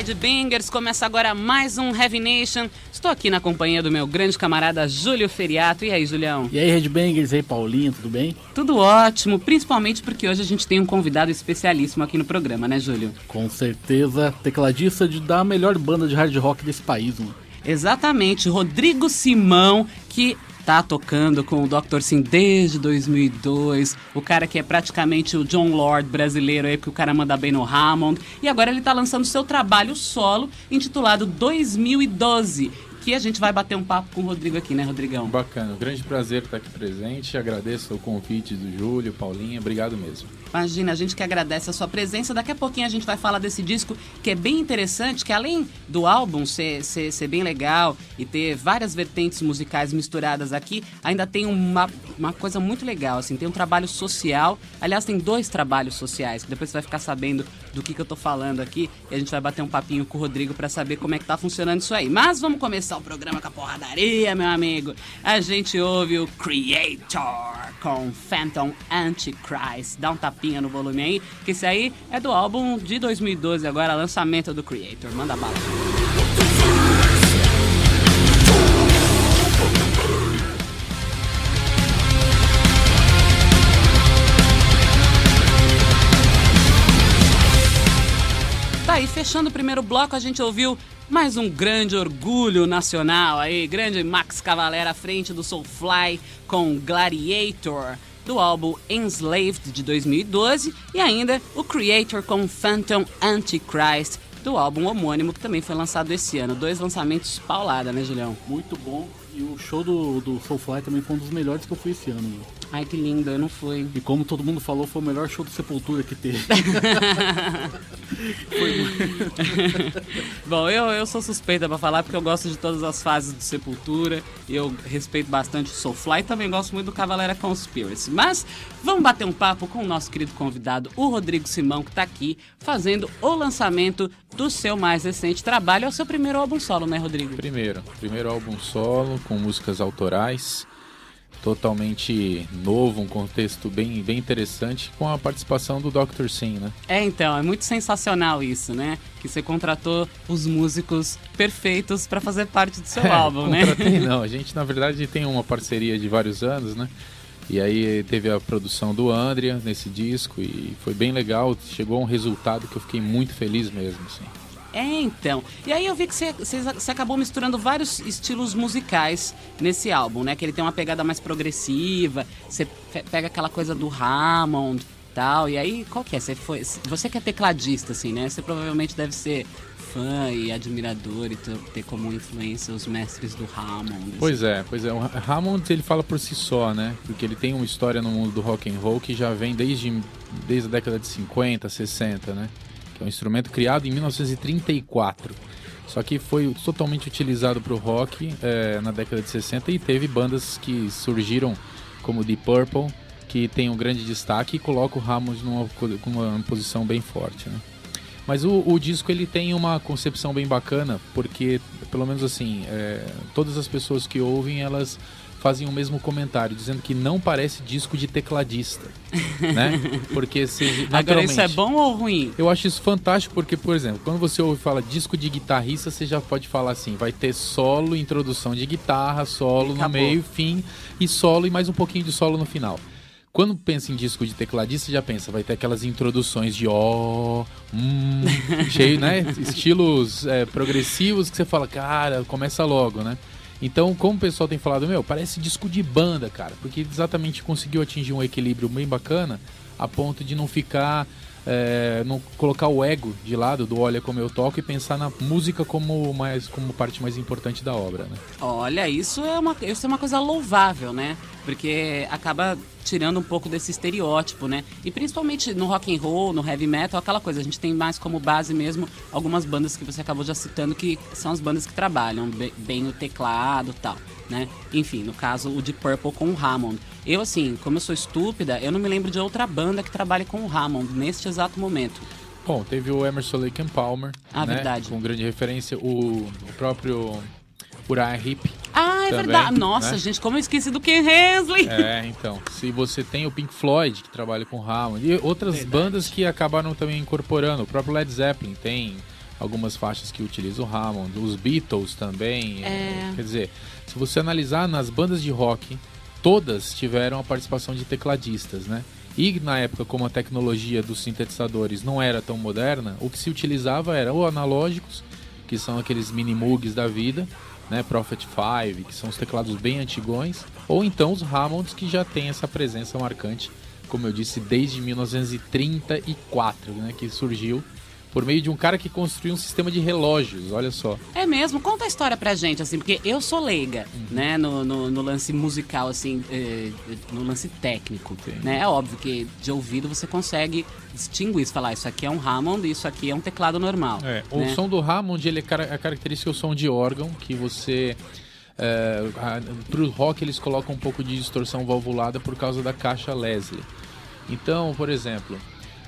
Headbangers, começa agora mais um Heavy Nation. Estou aqui na companhia do meu grande camarada Júlio Feriato. E aí, Julião? E aí, Headbangers, e aí, Paulinho, tudo bem? Tudo ótimo, principalmente porque hoje a gente tem um convidado especialíssimo aqui no programa, né, Júlio? Com certeza, tecladista de, da melhor banda de hard rock desse país, mano. Exatamente, Rodrigo Simão, que tá tocando com o Dr. Sim desde 2002. O cara que é praticamente o John Lord brasileiro aí, porque o cara manda bem no Hammond. E agora ele tá lançando seu trabalho solo, intitulado 2012. Que a gente vai bater um papo com o Rodrigo aqui, né, Rodrigão? Bacana, grande prazer estar aqui presente. Agradeço o convite do Júlio, Paulinha, obrigado mesmo. Imagina, a gente que agradece a sua presença. Daqui a pouquinho a gente vai falar desse disco que é bem interessante, que além do álbum ser, ser, ser bem legal e ter várias vertentes musicais misturadas aqui, ainda tem uma, uma coisa muito legal, assim, tem um trabalho social. Aliás, tem dois trabalhos sociais, que depois você vai ficar sabendo do que, que eu tô falando aqui e a gente vai bater um papinho com o Rodrigo para saber como é que tá funcionando isso aí. Mas vamos começar o programa com a porradaria, meu amigo. A gente ouve o Creator com Phantom Antichrist. Dá um tapinha no volume aí, que esse aí é do álbum de 2012, agora lançamento do Creator. Manda bala. Tá aí, fechando o primeiro bloco, a gente ouviu mais um grande orgulho nacional aí, grande Max Cavalera à frente do Soulfly com Gladiator, do álbum Enslaved de 2012, e ainda o Creator com Phantom Antichrist, do álbum homônimo que também foi lançado esse ano. Dois lançamentos paulada, né, Julião? Muito bom. E o show do, do Soulfly também foi um dos melhores que eu fui esse ano, mano. Ai, que lindo, eu não fui. E como todo mundo falou, foi o melhor show do Sepultura que teve. Bom, eu, eu sou suspeita pra falar porque eu gosto de todas as fases do Sepultura. E eu respeito bastante o Soulfly e também gosto muito do Cavalera Conspiracy. Mas vamos bater um papo com o nosso querido convidado, o Rodrigo Simão, que tá aqui fazendo o lançamento do seu mais recente trabalho. É o seu primeiro álbum solo, né, Rodrigo? Primeiro, primeiro álbum solo com músicas autorais, totalmente novo, um contexto bem, bem interessante, com a participação do Dr. Sim, né? É, então, é muito sensacional isso, né? Que você contratou os músicos perfeitos para fazer parte do seu É, álbum, né? não, a gente na verdade tem uma parceria de vários anos, né? E aí teve a produção do Andrea nesse disco e foi bem legal, chegou a um resultado que eu fiquei muito feliz mesmo, assim. É, então. E aí eu vi que você, acabou misturando vários estilos musicais nesse álbum, né? Que ele tem uma pegada mais progressiva, você pega aquela coisa do Hammond tal. E aí, qual que é? Você, foi, você que é tecladista, assim, né? Você provavelmente deve ser fã e admirador e ter, ter como influência os mestres do Hammond. assim. Pois é, pois é. O Hammond ele fala por si só, né? Porque ele tem uma história no mundo do rock and roll que já vem desde, desde a década de 50, 60, né? É um instrumento criado em 1934. Só que foi totalmente utilizado para o rock eh, na década de 60 e teve bandas que surgiram como Deep Purple, que tem um grande destaque e coloca o Hammond numa, co- com uma posição bem forte, né? Mas o, o disco ele tem uma concepção bem bacana, porque, pelo menos assim, é, todas as pessoas que ouvem, elas fazem o mesmo comentário, dizendo que não parece disco de tecladista, né? Porque se, Agora, isso é bom ou ruim? eu acho isso fantástico porque, por exemplo, quando você ouve fala disco de guitarrista, você já pode falar assim, vai ter solo, introdução de guitarra, solo no meio, fim e solo e mais um pouquinho de solo no final. Quando pensa em disco de tecladista, já pensa, vai ter aquelas introduções de ó, hum, cheio, né? Estilos é, progressivos que você fala, cara, começa logo, né? Então, como o pessoal tem falado, meu, parece disco de banda, cara, porque exatamente conseguiu atingir um equilíbrio bem bacana a ponto de não ficar é, não colocar o ego de lado do olha como eu toco e pensar na música como mais como parte mais importante da obra, né? Olha, isso é uma, isso é uma coisa louvável, né? Porque acaba tirando um pouco desse estereótipo, né? E principalmente no rock and roll, no heavy metal, aquela coisa, a gente tem mais como base mesmo algumas bandas que você acabou já citando que são as bandas que trabalham bem, bem o teclado, tal, né? Enfim, no caso o de Purple com o Hammond. Eu assim, como eu sou estúpida, eu não me lembro de outra banda que trabalhe com o Hammond neste exato momento. Bom, teve o Emerson Lake and Palmer, Ah, né? verdade. Com grande referência, o, o próprio Uriah Heep. Ah, é Também, verdade. Nossa, né? gente, como eu esqueci do Ken Hensley. É, então. Se você tem o Pink Floyd, que trabalha com Hammond, e outras bandas que acabaram também incorporando. O próprio Led Zeppelin tem algumas faixas que utilizam o Hammond. Os Beatles também. É. Quer dizer, se você analisar nas bandas de rock, todas tiveram a participação de tecladistas, né? E na época, como a tecnologia dos sintetizadores não era tão moderna, o que se utilizava era ou analógicos, que são aqueles mini Moogs da vida, né, Prophet 5, que são os teclados bem antigões, ou então os Hammonds que já tem essa presença marcante, como eu disse, desde 1934, né, que surgiu por meio de um cara que construiu um sistema de relógios, olha só. É mesmo? Conta a história pra gente, assim, porque eu sou leiga, Uhum. né, no, no, no lance musical, assim, eh, no lance técnico, Sim. né? É óbvio que de ouvido você consegue distinguir, você falar, isso aqui é um Hammond e isso aqui é um teclado normal. É, o né? som do Hammond, ele é a característica é o som de órgão, que você... É, pro rock eles colocam um pouco de distorção valvulada por causa da caixa Leslie. Então, por exemplo,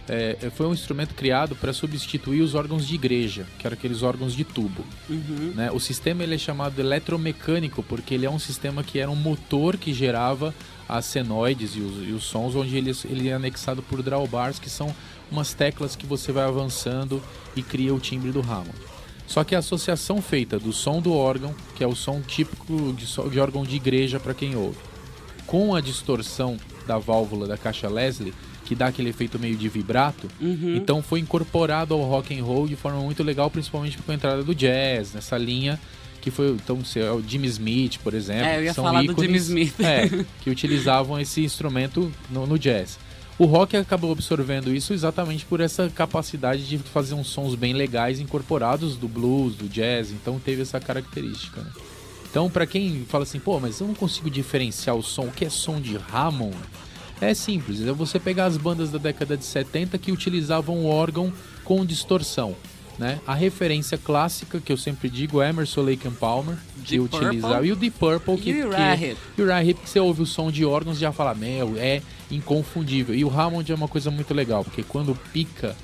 é, foi um instrumento criado para substituir os órgãos de igreja, que eram aqueles órgãos de tubo. Uhum. né? O sistema ele é chamado eletromecânico porque ele é um sistema que era um motor que gerava as senoides e os, e os sons, onde ele, ele é anexado por drawbars, que são umas teclas que você vai avançando e cria o timbre do Hammond. Só que a associação feita do som do órgão, que é o som típico de, de órgão de igreja para quem ouve, com a distorção da válvula da caixa Leslie, que dá aquele efeito meio de vibrato, Uhum. então foi incorporado ao rock and roll de forma muito legal, principalmente com a entrada do jazz, nessa linha que foi então se é o Jimmy Smith, por exemplo, É, eu ia que são falar do ícones, Jimmy Smith. é, que utilizavam esse instrumento no, no jazz. O rock acabou absorvendo isso exatamente por essa capacidade de fazer uns sons bem legais incorporados do blues, do jazz, então teve essa característica. Né? Então, pra quem fala assim, pô, mas eu não consigo diferenciar o som, o que é som de Hammond? É simples, é você pegar as bandas da década de 70 que utilizavam o órgão com distorção. Né? A referência clássica que eu sempre digo é Emerson Lake and Palmer, que utilizava, e o Deep Purple, que, E o e Uriah Heep, que você ouve o som de órgãos e já fala, meu, é inconfundível. E o Hammond é uma coisa muito legal, porque quando pica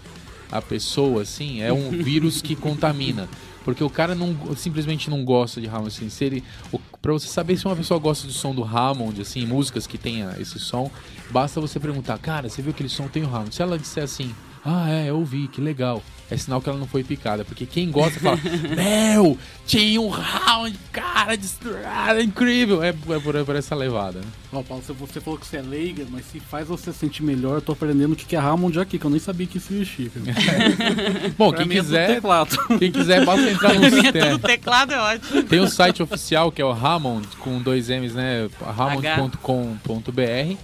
a pessoa, assim, é um vírus que contamina. Porque o cara não, simplesmente não gosta de Hammond, assim, se ele, o, pra você saber se uma pessoa gosta do som do Hammond, assim, músicas que tenha esse som, basta você perguntar, cara, você viu aquele som tem o Hammond? Se ela disser assim, ah, é, eu ouvi, que legal. É sinal que ela não foi picada, porque quem gosta fala, meu, tinha um Hammond, cara, destruído, incrível. É, é por, é por essa levada, né? Ó, Paulo, você- você falou que você é leiga, mas se faz você sentir melhor, eu tô aprendendo o que é Hammond aqui, que eu nem sabia que isso existia. Bom, Pra quem é teclado. quem quiser, basta entrar no Minha sistema. do teclado é ótimo. Tem o site oficial que é o Hammond, com dois M's, né? Hammond.com.br.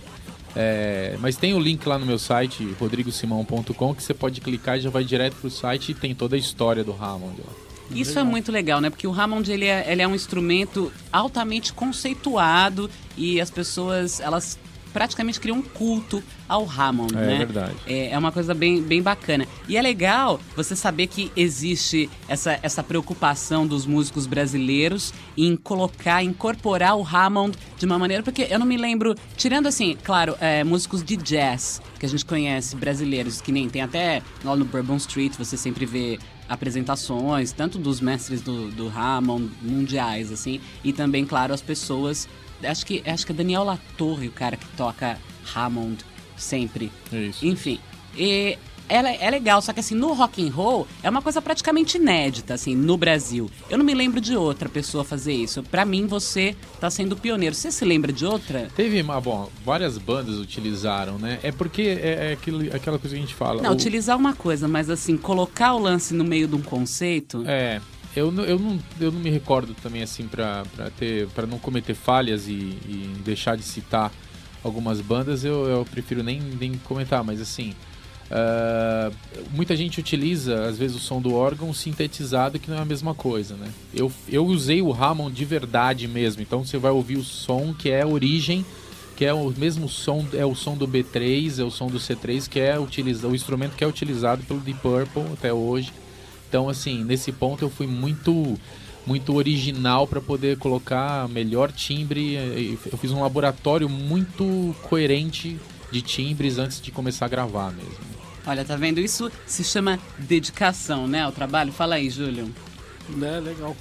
É, mas tem o link lá no meu site, rodrigosimão.com, que você pode clicar e já vai direto pro site e tem toda a história do Hammond. lá. Isso é muito legal, né? Porque o Hammond ele é, ele é um instrumento altamente conceituado e as pessoas elas praticamente criam um culto ao Hammond, É né? verdade. É, é uma coisa bem, bem bacana. E é legal você saber que existe essa, essa preocupação dos músicos brasileiros em colocar, incorporar o Hammond de uma maneira. Porque eu não me lembro, tirando assim, claro, é, músicos de jazz que a gente conhece, brasileiros, que nem tem até lá no Bourbon Street, você sempre vê apresentações, tanto dos mestres do, do Hammond mundiais, assim, e também, claro, as pessoas. Acho que, acho que é Daniel Latorre, o cara que toca Hammond sempre. É isso. Enfim, e ela é legal, só que assim, no rock and roll é uma coisa praticamente inédita, assim, no Brasil. Eu não me lembro de outra pessoa fazer isso. Pra mim, você tá sendo pioneiro. Você se lembra de outra? Teve, ah, bom, várias bandas utilizaram, né? É porque é, é aquilo, aquela coisa que a gente fala. Não, o- utilizar uma coisa, mas assim, colocar o lance no meio de um conceito. É, eu, eu, não, eu não me recordo também assim pra ter para não cometer falhas e, e deixar de citar algumas bandas, eu, eu prefiro nem, nem comentar, mas assim. ah, muita gente utiliza, às vezes, o som do órgão sintetizado, que não é a mesma coisa, né? Eu, eu usei o Hammond de verdade mesmo, então você vai ouvir o som que é a origem que é o mesmo som, é o som do B3, é o som do C3, que é utilizado, o instrumento que é utilizado pelo Deep Purple até hoje. Então, assim, nesse ponto eu fui muito muito original para poder colocar melhor timbre. Eu fiz um laboratório muito coerente de timbres antes de começar a gravar mesmo. Olha, tá vendo? Isso se chama dedicação, né? O trabalho. Fala aí, Júlio. É, legal.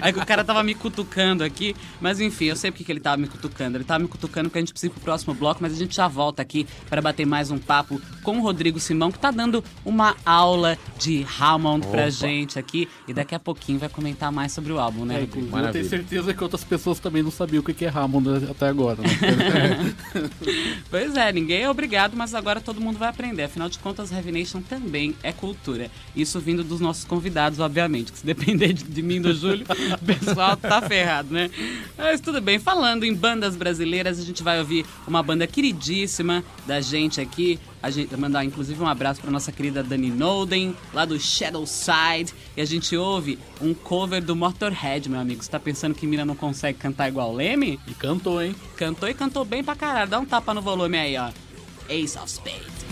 Aí o cara tava me cutucando aqui, mas enfim, eu sei porque que ele tava me cutucando. Ele tava me cutucando porque a gente precisa ir pro próximo bloco, mas a gente já volta aqui para bater mais um papo com o Rodrigo Simão, que tá dando uma aula de Hammond Opa. pra gente aqui. E daqui a pouquinho vai comentar mais sobre o álbum, né? É, eu tenho certeza que outras pessoas também não sabiam o que é Hammond até agora. Né? pois é, ninguém é obrigado, mas agora todo mundo vai aprender. Afinal de contas, Heavy Nation também é cultura. Isso vindo dos nossos convidados, obviamente, que se depender de do Júlio, o pessoal tá ferrado, né? Mas tudo bem. Falando em bandas brasileiras, a gente vai ouvir uma banda queridíssima da gente aqui. A gente mandar inclusive um abraço para nossa querida Dani Nolden, lá do Shadow Side. E a gente ouve um cover do Motorhead, meu amigo. Você tá pensando que Mira não consegue cantar igual o Leme? E cantou, hein? Cantou e cantou bem pra caralho. Dá um tapa no volume aí, ó. Ace of Spades.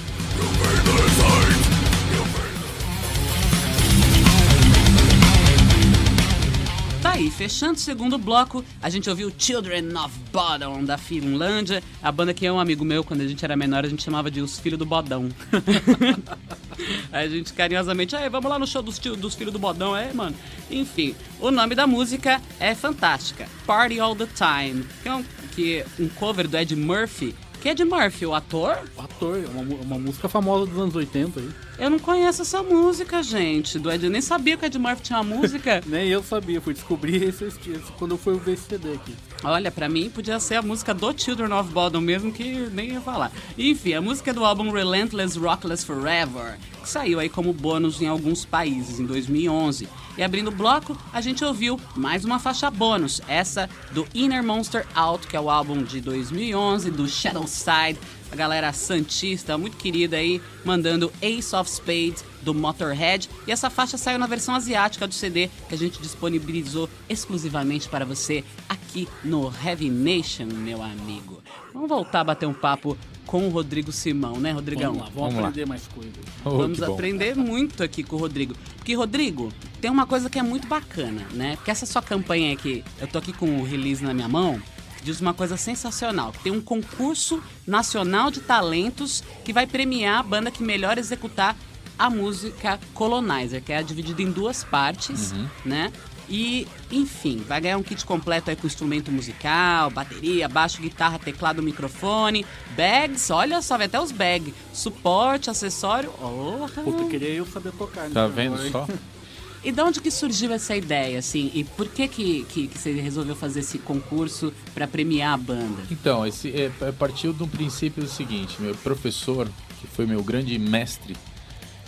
Tá aí, fechando o segundo bloco, a gente ouviu Children of Bodom, da Finlândia. A banda que é um amigo meu, quando a gente era menor, a gente chamava de Os Filhos do Bodão. A gente carinhosamente, aí vamos lá no show dos, dos Filhos do Bodão, é, mano. Enfim, o nome da música é fantástica. Party All The Time, que é um, que um cover do Ed Murphy, que é Ed Murphy, o ator? O ator, é uma, uma música famosa dos anos 80 aí. Eu não conheço essa música, gente. Do Ed, eu nem sabia que o Ed Murphy tinha uma música. nem eu sabia, fui descobrir esse, esse, quando eu fui ver esse CD aqui. Olha, pra mim podia ser a música do Children of Bodom mesmo, que nem ia falar. Enfim, a música é do álbum Relentless Rockless Forever, que saiu aí como bônus em alguns países em 2011. E abrindo o bloco, a gente ouviu mais uma faixa bônus, essa do Inner Monster Out, que é o álbum de 2011 do Shadow Side, a galera santista muito querida aí, mandando Ace of Spades do Motorhead. E essa faixa saiu na versão asiática do CD que a gente disponibilizou exclusivamente para você aqui no Heavy Nation, meu amigo. Vamos voltar a bater um papo com o Rodrigo Simão, né, Rodrigão? Vamos lá, vamos, vamos aprender lá. mais coisas. Oh, vamos aprender muito aqui com o Rodrigo. Porque, Rodrigo, tem uma coisa que é muito bacana, né? Porque essa sua campanha aqui, eu tô aqui com o release na minha mão, diz uma coisa sensacional, que tem um concurso nacional de talentos que vai premiar a banda que melhor executar a música Colonizer, que é dividida em duas partes, uhum. né? E, enfim, vai ganhar um kit completo aí com instrumento musical, bateria, baixo, guitarra, teclado, microfone, bags, olha só, vai até os bags, suporte, acessório. Oh, Puta, queria eu saber tocar. Tá vendo só? E de onde que surgiu essa ideia, assim? E por que que, que, que você resolveu fazer esse concurso para premiar a banda? Então, esse é, é, partiu de um princípio seguinte. Meu professor, que foi meu grande mestre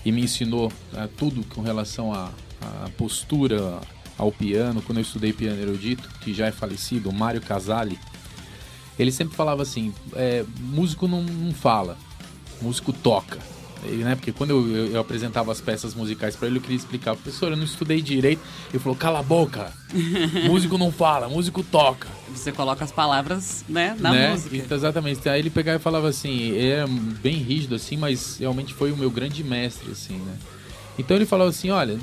e me ensinou é, tudo com relação à postura, ao piano, quando eu estudei piano erudito, que já é falecido, o Mário Casali, ele sempre falava assim: é, músico não, não fala, músico toca. Né? Porque quando eu, eu, eu, apresentava as peças musicais para ele, eu queria explicar, professor, eu não estudei direito. Ele falou, cala a boca, músico não fala, músico toca. Você coloca as palavras, né, na né? música. Então, exatamente. Aí ele pegava e falava assim, era bem rígido assim, mas realmente foi o meu grande mestre, assim, né? Então ele falou assim, olha,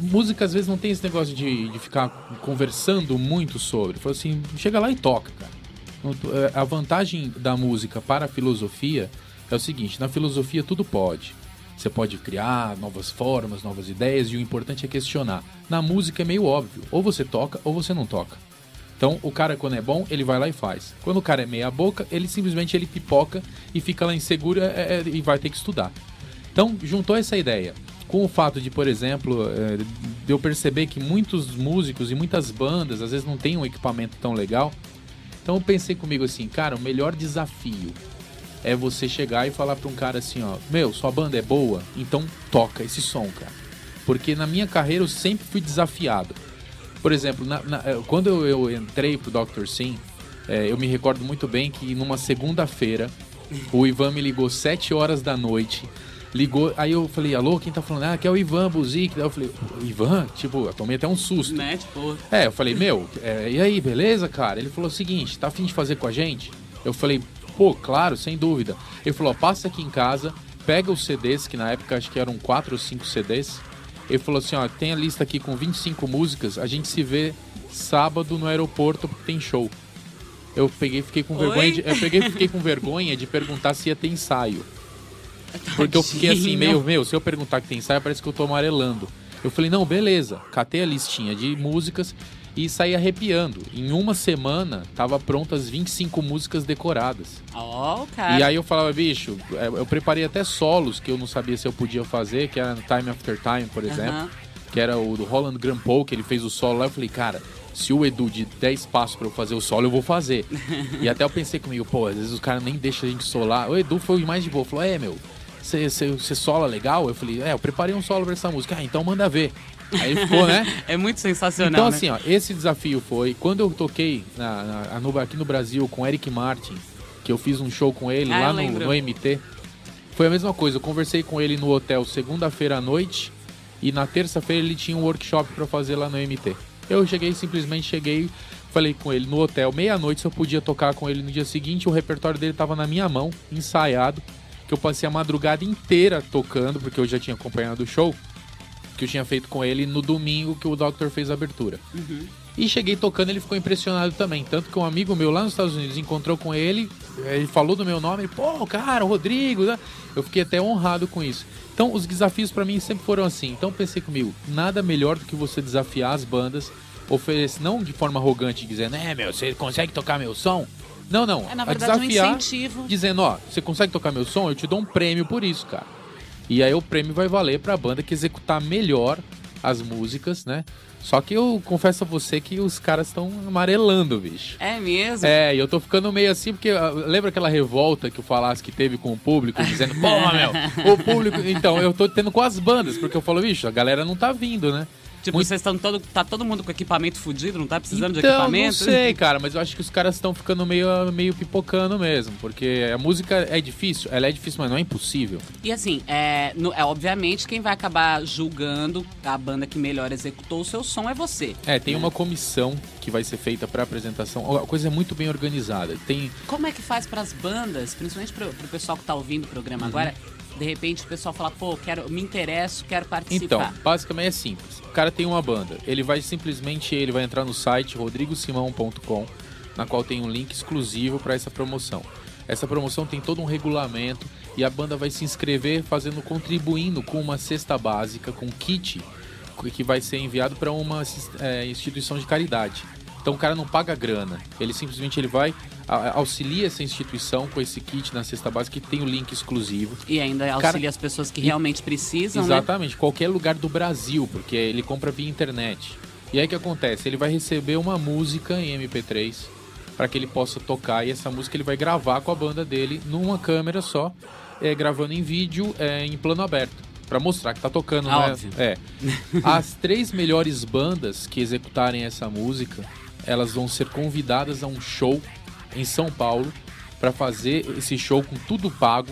música às vezes não tem esse negócio de, de ficar conversando muito sobre. Ele falou assim, chega lá e toca, cara. É, a vantagem da música para a filosofia é o seguinte, na filosofia tudo pode. Você pode criar novas formas, novas ideias e o importante é questionar. Na música é meio óbvio, ou você toca ou você não toca. Então, o cara quando é bom, ele vai lá e faz. Quando o cara é meia boca, ele simplesmente ele pipoca e fica lá inseguro é, é, e vai ter que estudar. Então, juntou essa ideia com o fato de, por exemplo, é, de eu perceber que muitos músicos e muitas bandas às vezes não têm um equipamento tão legal. Então eu pensei comigo assim, cara, o melhor desafio é você chegar e falar para um cara assim, ó, meu, sua banda é boa, então toca esse som, cara. Porque na minha carreira eu sempre fui desafiado. Por exemplo, na, na, é, quando eu, eu, entrei pro Dr. Sim, é, eu me recordo muito bem que numa segunda-feira o Ivan me ligou 7 horas da noite ligou, aí eu falei, alô, quem tá falando? Ah, que é o Ivan Buzik. Daí eu falei, Ivan? Tipo, eu tomei até um susto. Né, tipo... É, eu falei, meu, é, e aí, beleza, cara? Ele falou o seguinte, tá afim de fazer com a gente? Eu falei, pô, claro, sem dúvida. Ele falou, passa aqui em casa, pega os CDs, que na época acho que eram quatro ou cinco CDs. Ele falou assim, ó, tem a lista aqui com 25 músicas, a gente se vê sábado no aeroporto porque tem show. Eu peguei fiquei com Oi? vergonha de, eu peguei fiquei com vergonha de perguntar se ia ter ensaio. Porque eu fiquei assim, Tadinho. meio, meu, se eu perguntar que tem ensaio, parece que eu tô amarelando. Eu falei, não, beleza. Catei a listinha de músicas e saí arrepiando. Em uma semana, tava prontas 25 músicas decoradas. Ó, o cara. E aí eu falava, bicho, é, eu preparei até solos que eu não sabia se eu podia fazer, que era Time After Time, por exemplo. Aham. Que era o do Roland Grampol, que ele fez o solo lá. Eu falei, cara, se o Edu de 10 passos pra eu fazer o solo, eu vou fazer. e até eu pensei comigo, pô, às vezes os caras nem deixam a gente solar. O Edu foi o mais de boa. Falou, é, meu, você sola legal? Eu falei, é, eu preparei um solo pra essa música. Ah, então manda ver. Aí ficou, né? É muito sensacional. Então, né? assim, ó, esse desafio foi quando eu toquei na, na- no- aqui no Brasil com o Eric Martin, que eu fiz um show com ele Ah, lá no, no MT. Foi a mesma coisa. Eu conversei com ele no hotel segunda-feira à noite e na terça-feira ele tinha um workshop pra fazer lá no MT. Eu cheguei, simplesmente cheguei, falei com ele no hotel, meia-noite, se eu podia tocar com ele no dia seguinte. O repertório dele tava na minha mão, ensaiado, que eu passei a madrugada inteira tocando, porque eu já tinha acompanhado o show que eu tinha feito com ele no domingo que o Doctor fez a abertura. E cheguei tocando, ele ficou impressionado também. Tanto que um amigo meu lá nos Estados Unidos encontrou com ele, ele falou do meu nome, ele, pô, cara, o Rodrigo, né? Eu fiquei até honrado com isso. Então, os desafios pra mim sempre foram assim. Então, pensei comigo, nada melhor do que você desafiar as bandas, oferecer, não de forma arrogante, dizendo, é, meu, você consegue tocar meu som? Não, não. É, na verdade, um desafiar, incentivo. dizendo, ó, você consegue tocar meu som? Eu te dou um prêmio por isso, cara. E aí o prêmio vai valer pra banda que executar melhor as músicas, né? Só que eu confesso a você que os caras estão amarelando, bicho. É mesmo? É, e eu tô ficando meio assim, porque ah, lembra aquela revolta que o Falasque que teve com o público, dizendo, porra, meu, o público. Então, eu tô tendo com as bandas, porque eu falo, bicho, a galera não tá vindo, né? Tipo, Muito- vocês estão todo. Tá todo mundo com equipamento fudido, não tá precisando de então, equipamento? não sei, cara, mas eu acho que os caras estão ficando meio, meio pipocando mesmo, porque a música é difícil, ela é difícil, mas não é impossível. E assim, é, no- é obviamente quem vai acabar julgando a banda que melhor executou o seu som é você. É, tem uma comissão que vai ser feita pra apresentação. A coisa é muito bem organizada. Tem Como é que faz pras bandas, principalmente pro, pro pessoal que tá ouvindo o programa Uhum. agora, de repente o pessoal fala, pô, quero, me interesso, quero Então, participar. basicamente é simples. O cara tem uma banda, ele vai simplesmente ele vai entrar no site rodrigosimão.com, na qual tem um link exclusivo para essa promoção. Essa promoção tem todo um regulamento e a banda vai se inscrever fazendo contribuindo com uma cesta básica, com kit que vai ser enviado para uma é, instituição de caridade. Então o cara não paga grana, ele simplesmente ele vai auxilia essa instituição com esse kit na cesta básica que tem o link exclusivo. E ainda auxilia Cara, as pessoas que e- realmente precisam, né? Exatamente, qualquer lugar do Brasil, porque ele compra via internet. E aí o que acontece? Ele vai receber uma música em MP3 para que ele possa tocar e essa música ele vai gravar com a banda dele numa câmera só, é, gravando em vídeo é, em plano aberto. Pra mostrar que tá tocando, Ah, né? óbvio. É. As três melhores bandas que executarem essa música, elas vão ser convidadas a um show em São Paulo para fazer esse show com tudo pago.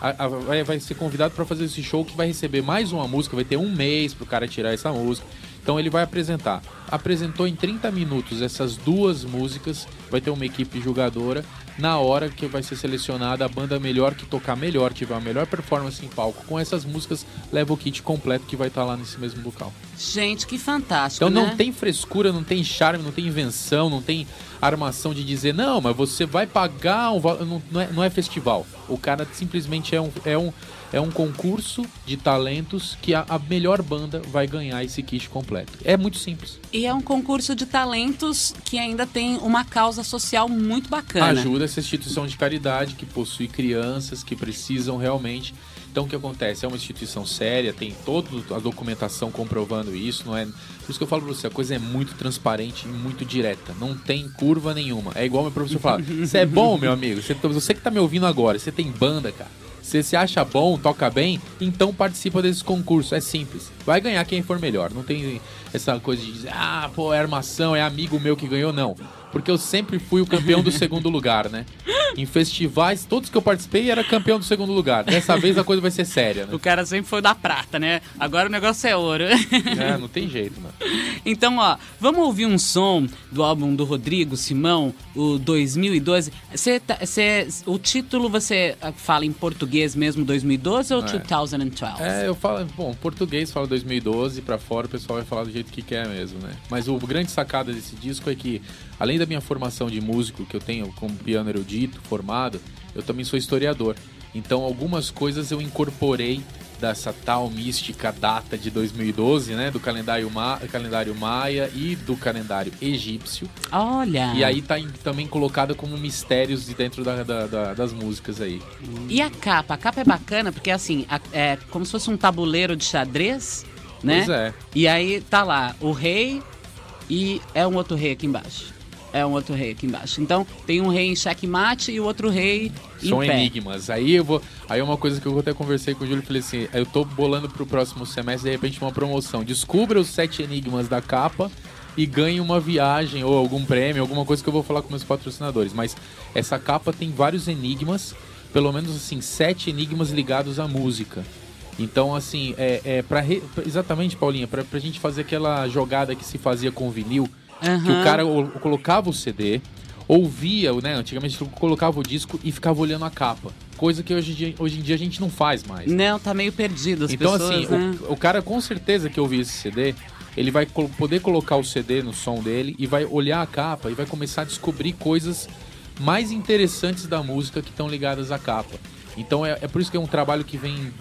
A- a- vai, ser convidado para fazer esse show que vai receber mais uma música, vai ter um mês pro cara tirar essa música. Então ele vai apresentar. Apresentou em 30 minutos essas duas músicas, vai ter uma equipe julgadora. Na hora que vai ser selecionada a banda melhor que tocar melhor, tiver a melhor performance em palco com essas músicas, leva o kit completo que vai estar lá nesse mesmo local. Gente, que fantástico, Então né? não tem frescura, não tem charme, não tem invenção, não tem armação de dizer, não, mas você vai pagar um valor. Não, não é, não é festival. O cara simplesmente é um, é um, é um concurso de talentos que a, a melhor banda vai ganhar esse kit completo. É muito simples. E é um concurso de talentos que ainda tem uma causa social muito bacana. Ajuda essa instituição de caridade que possui crianças que precisam realmente. Então o que acontece? É uma instituição séria, tem toda a documentação comprovando isso, não é? Por isso que eu falo pra você, a coisa é muito transparente e muito direta. Não tem curva nenhuma. É igual meu professor fala: Você é bom, meu amigo? Você, você que tá me ouvindo agora, você tem banda, cara. Se você acha bom, toca bem, então participa desse concurso. É simples. Vai ganhar quem for melhor. Não tem essa coisa de dizer, ah, pô, é armação, é amigo meu que ganhou. Não. Porque eu sempre fui o campeão do segundo lugar, né? Em festivais, todos que eu participei era campeão do segundo lugar. Dessa vez a coisa vai ser séria, né? O cara sempre foi da prata, né? Agora o negócio é ouro. É, não tem jeito, mano. Então, ó, vamos ouvir um som do álbum do Rodrigo Simão, o 2012. Cê, tá- cê- o título você fala em português mesmo, 2012 ou É. 2012? É, eu falo, bom, português fala 2012, pra fora o pessoal vai falar do jeito que quer mesmo, né? Mas o grande sacada desse disco é que, além da minha formação de músico, que eu tenho como piano erudito, formado, eu também sou historiador. Então, algumas coisas eu incorporei dessa tal mística data de 2012, né? Do calendário, ma calendário maia e do calendário egípcio. Olha! E aí tá em- também colocada como mistérios de dentro da- da- da- das músicas aí. E a capa? A capa é bacana porque, assim, a- é como se fosse um tabuleiro de xadrez, né? Pois é. E aí tá lá o rei e é um outro rei aqui embaixo. É um outro rei aqui embaixo. Então tem um rei em xeque-mate e o outro rei São em pé. enigmas. Aí eu vou. Aí é uma coisa que eu até conversei com o Júlio falei assim: eu tô bolando pro próximo semestre, de repente, uma promoção. Descubra os sete enigmas da capa e ganhe uma viagem ou algum prêmio, alguma coisa que eu vou falar com meus patrocinadores. Mas essa capa tem vários enigmas, pelo menos assim, sete enigmas ligados à música. Então, assim, é, é para exatamente, Paulinha, pra, pra gente fazer aquela jogada que se fazia com vinil, que Aham. o cara colocava o CD, ouvia, né? Antigamente colocava o disco e ficava olhando a capa. Coisa que hoje, em dia- hoje em dia a gente não faz mais. Não, tá meio perdido as Então, pessoas, assim, né? o, o cara com certeza que ouvir esse CD, ele vai col- poder colocar o CD no som dele e vai olhar a capa e vai começar a descobrir coisas mais interessantes da música que estão ligadas à capa. Então é, é por isso que é um trabalho que vem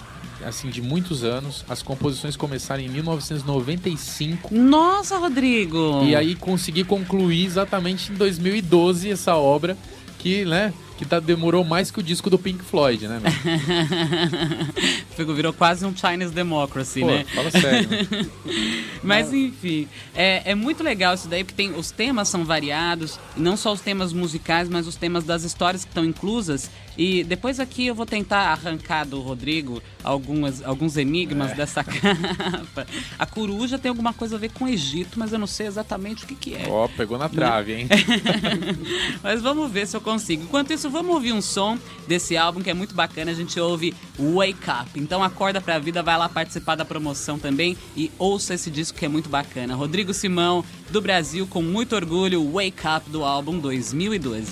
assim de muitos anos. As composições começaram em 1995 Nossa, Rodrigo! e aí consegui concluir exatamente em 2012 essa obra que, né, que tá, demorou mais que o disco do Pink Floyd, né? meu? Ficou- Virou quase um Chinese Democracy, Pô, né? fala sério. né? Mas enfim, é, é muito legal isso daí, porque tem, os temas são variados, não só os temas musicais, mas os temas das histórias que estão inclusas. E depois aqui eu vou tentar arrancar do Rodrigo algumas, alguns enigmas dessa capa. A coruja tem alguma coisa a ver com o Egito, mas eu não sei exatamente o que, que é. Ó, pegou na trave, hein? Mas vamos ver se eu consigo. Enquanto isso, vamos ouvir um som desse álbum que é muito bacana. A gente ouve Wake Up. Então acorda pra vida, vai lá participar da promoção também e ouça esse disco que é muito bacana. Rodrigo Simão, do Brasil, com muito orgulho, Wake Up do álbum 2012.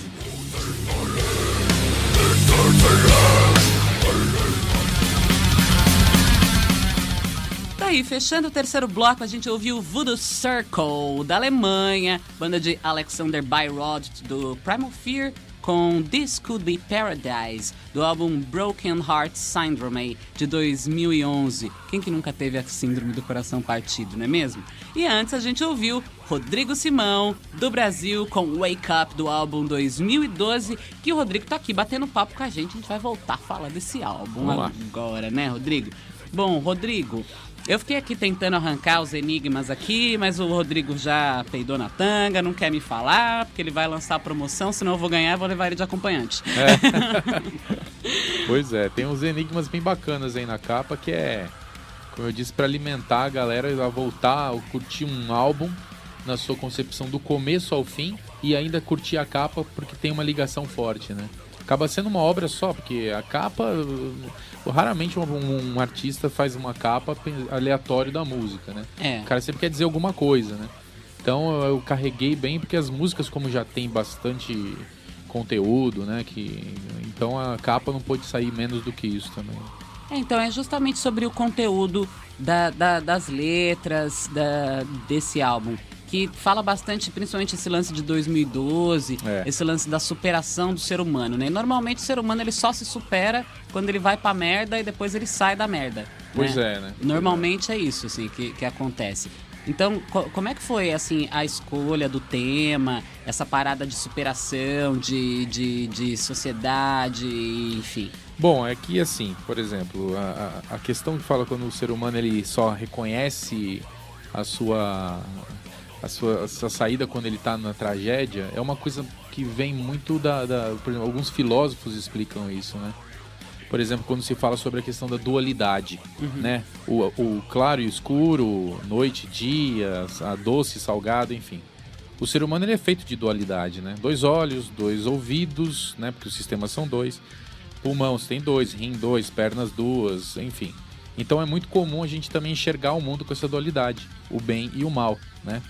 Daí, fechando o terceiro bloco, a gente ouviu Voodoo Circle, da Alemanha, banda de Alexander Bayrod, do Primal Fear, com This Could Be Paradise, do álbum Broken Heart Syndrome, de 2011. Quem que nunca teve a síndrome do coração partido, não é mesmo? E antes a gente ouviu Rodrigo Simão, do Brasil, com Wake Up, do álbum 2012, que o Rodrigo tá aqui batendo papo com a gente, a gente vai voltar a falar desse álbum Vamos lá. agora, né, Rodrigo? Bom, Rodrigo, eu fiquei aqui tentando arrancar os enigmas aqui, mas o Rodrigo já peidou na tanga, não quer me falar, porque ele vai lançar a promoção, senão eu vou ganhar e vou levar ele de acompanhante. Pois é, tem uns enigmas bem bacanas aí na capa que é, como eu disse, pra alimentar a galera a voltar a curtir um álbum na sua concepção do começo ao fim e ainda curtir a capa porque tem uma ligação forte, né? Acaba sendo uma obra só, porque a capa. Raramente um, um artista faz uma capa aleatório da música, né? É. O cara sempre quer dizer alguma coisa, né? Então eu eu carreguei bem porque as músicas, como já tem bastante conteúdo, né? Que, então a capa não pode sair menos do que isso também. É, então, é justamente sobre o conteúdo da- da- das letras da- desse álbum. Que fala bastante, principalmente esse lance de 2012, É. esse lance da superação do ser humano, né? Normalmente o ser humano ele só se supera quando ele vai pra merda e depois ele sai da merda. Pois né? é, né? Normalmente é isso, assim, que, que acontece. Então, co- como é que foi, assim, a escolha do tema, essa parada de superação, de, de, de sociedade, enfim? Bom, é que assim, por exemplo, a, a- a questão que fala quando o ser humano ele só reconhece a sua a sua, a sua saída quando ele está na tragédia é uma coisa que vem muito da, da- por exemplo, alguns filósofos explicam isso, né? Por exemplo, quando se fala sobre a questão da dualidade, né? O, o claro e o escuro, noite, e dia, a doce, e salgado, enfim. o ser humano ele é feito de dualidade, né? Dois olhos, dois ouvidos, né? Porque os sistemas são dois. Pulmão, você tem dois, rim dois, pernas duas, enfim. Então é muito comum a gente também enxergar o mundo com essa dualidade, o bem e o mal, né?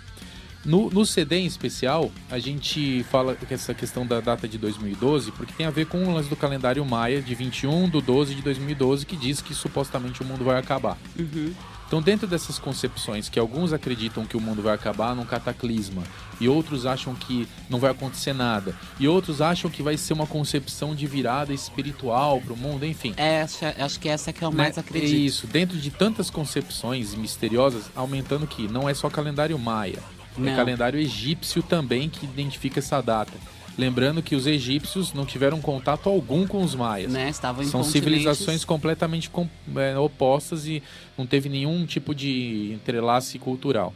No, no CD em especial, a gente fala que essa questão da data de 2012, porque tem a ver com o lance do calendário maia de 21 de 12 de 2012, que diz que supostamente o mundo vai acabar. Uhum. Então, dentro dessas concepções que alguns acreditam que o mundo vai acabar num cataclisma, e outros acham que não vai acontecer nada, e outros acham que vai ser uma concepção de virada espiritual para o mundo, enfim. É, acho, acho que essa que eu mais né? acredito. Isso, dentro de tantas concepções misteriosas, aumentando que não é só calendário maia, é Não. calendário egípcio também que identifica essa data. Lembrando que os egípcios não tiveram contato algum com os maias. Né? Estavam São civilizações completamente com- é, opostas e não teve nenhum tipo de entrelace cultural.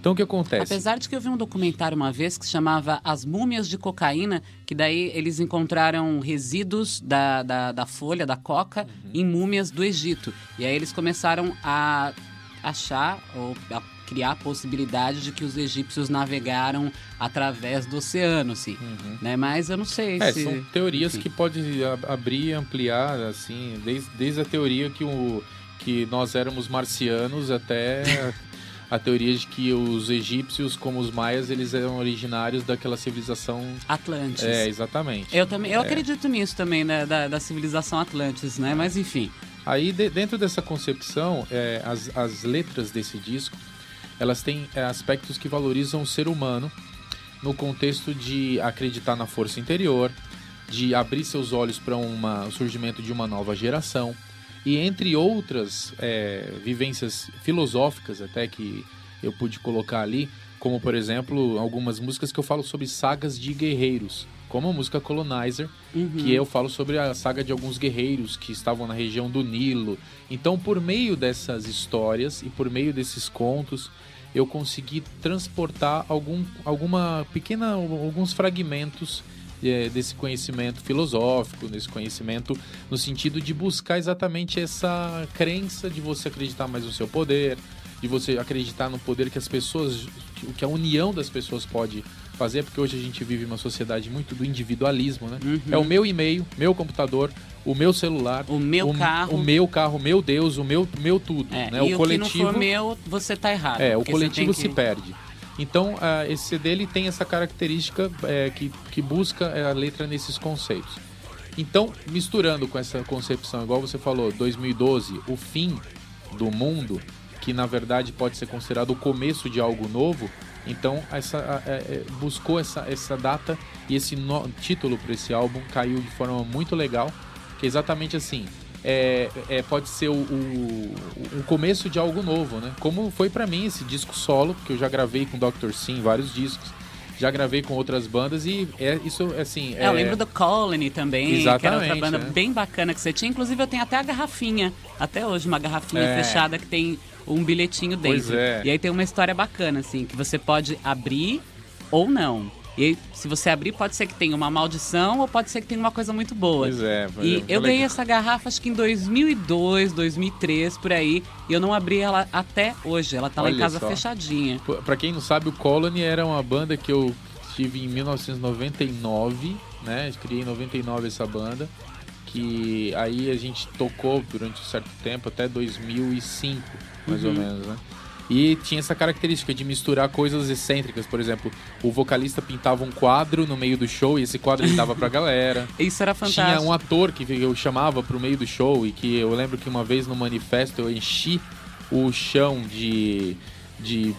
Então o que acontece? Apesar de que eu vi um documentário uma vez que se chamava As Múmias de Cocaína, que daí eles encontraram resíduos da, da, da folha, da coca, Uhum. em múmias do Egito. E aí eles começaram a achar ou a criar a possibilidade de que os egípcios navegaram através do oceano, assim. Né? Mas eu não sei Uhum. É, se... são teorias enfim. que pode a- abrir e ampliar, assim, desde, desde a teoria que, o, que nós éramos marcianos até a, teoria de que os egípcios, como os maias, eles eram originários daquela civilização. Atlantes. É, exatamente. Eu também, eu É. acredito nisso também, né, da, da civilização Atlantis, né? Mas enfim. Aí, de- dentro dessa concepção, é, as, as letras desse disco, elas têm é, aspectos que valorizam o ser humano no contexto de acreditar na força interior, de abrir seus olhos para o surgimento de uma nova geração, e entre outras é, vivências filosóficas até que eu pude colocar ali, como por exemplo algumas músicas que eu falo sobre sagas de guerreiros, como a música Colonizer, que eu falo sobre a saga de alguns guerreiros que estavam na região do Nilo. Então, por meio dessas histórias e por meio desses contos, eu consegui transportar algum, alguma pequena, alguns fragmentos eh, desse conhecimento filosófico, desse conhecimento no sentido de buscar exatamente essa crença de você acreditar mais no seu poder, de você acreditar no poder que as pessoas, que a união das pessoas pode fazer, porque hoje a gente vive uma sociedade muito do individualismo, né? Uhum. É o meu e-mail, meu computador, o meu celular, O meu carro. o meu carro, meu Deus, o meu, meu tudo, É, né? e o o que não coletivo for meu, você tá errado. é, o coletivo tem se que- perde. Então, ah, esse CD ele tem essa característica é, que, que busca é, a letra nesses conceitos. Então, misturando com essa concepção, igual você falou, 2012, o fim do mundo, que na verdade pode ser considerado o começo de algo novo, então essa, é, é, buscou essa, essa data e esse no- título para esse álbum caiu de forma muito legal, que é exatamente assim. É, é, pode ser o, o, o começo de algo novo, né? Como foi pra mim esse disco solo, que eu já gravei com Dr. Sim vários discos, já gravei com outras bandas e é isso assim. É, eu lembro do Colony também, que era outra Exatamente, banda é. bem bacana que você tinha. Inclusive, eu tenho até a garrafinha, até hoje, uma garrafinha É. fechada que tem um bilhetinho dentro. É. E aí tem uma história bacana, assim, que você pode abrir ou não. E aí, se você abrir, pode ser que tenha uma maldição ou pode ser que tenha uma coisa muito boa. Pois é, foi- E eu legal. ganhei essa garrafa acho que em 2002, 2003, por aí. E eu não abri ela até hoje. Ela tá lá em Olha casa só. fechadinha. Pô, Pra quem não sabe, o Colony era uma banda que eu tive em 1999, né? Criei em 99 essa banda. Que aí a gente tocou durante um certo tempo, até 2005, mais ou menos, né? E tinha essa característica de misturar coisas excêntricas. Por exemplo, o vocalista pintava um quadro no meio do show e esse quadro ele dava pra galera. Isso era fantástico. Tinha um ator que eu chamava pro meio do show e que eu lembro que uma vez no manifesto eu enchi o chão de, de